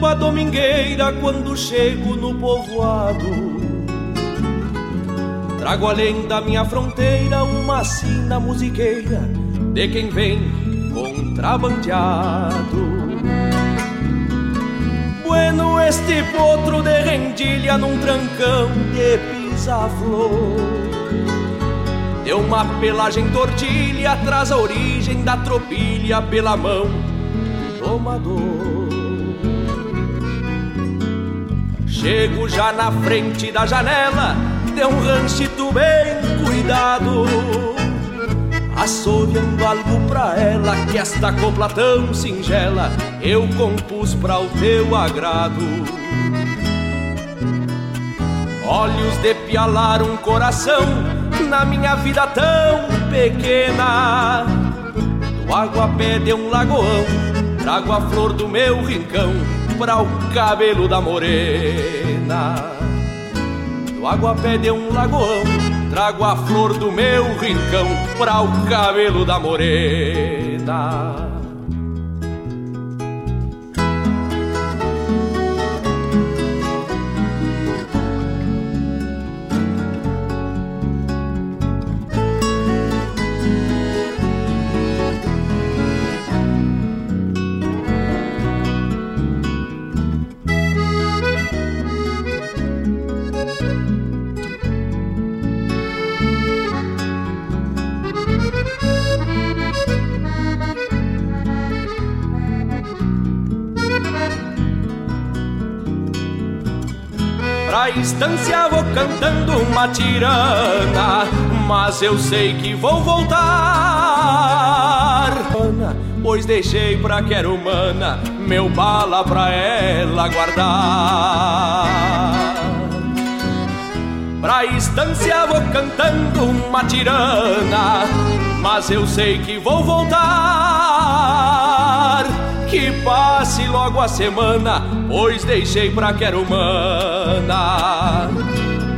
S15: Estampa domingueira quando chego no povoado. Trago além da minha fronteira uma sina musiqueira de quem vem contrabandeado. Bueno, este potro de rendilha num trancão de pisa-flor. Deu uma pelagem tortilha, traz a origem da tropilha pela mão do domador. Chego já na frente da janela de um ranchito bem cuidado. Assoviando algo pra ela Que esta copla tão singela Eu compus pra o teu agrado. Olhos de pialar um coração Na minha vida tão pequena. Do aguapé de um lagoão Trago a flor do meu rincão Pra o cabelo da morena. Do aguapé de um lagoão Trago a flor do meu rincão Pra o cabelo da morena Pra estância vou cantando uma tirana Mas eu sei que vou voltar. Pois deixei pra quero humana Meu bala pra ela guardar. Pra estância vou cantando uma tirana Mas eu sei que vou voltar. Que passe logo a semana, pois deixei pra quero humana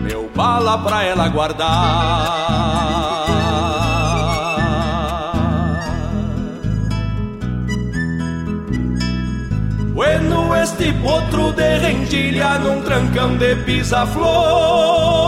S15: meu bala pra ela guardar. Bueno, este potro de rendilha num trancão de pisa-flor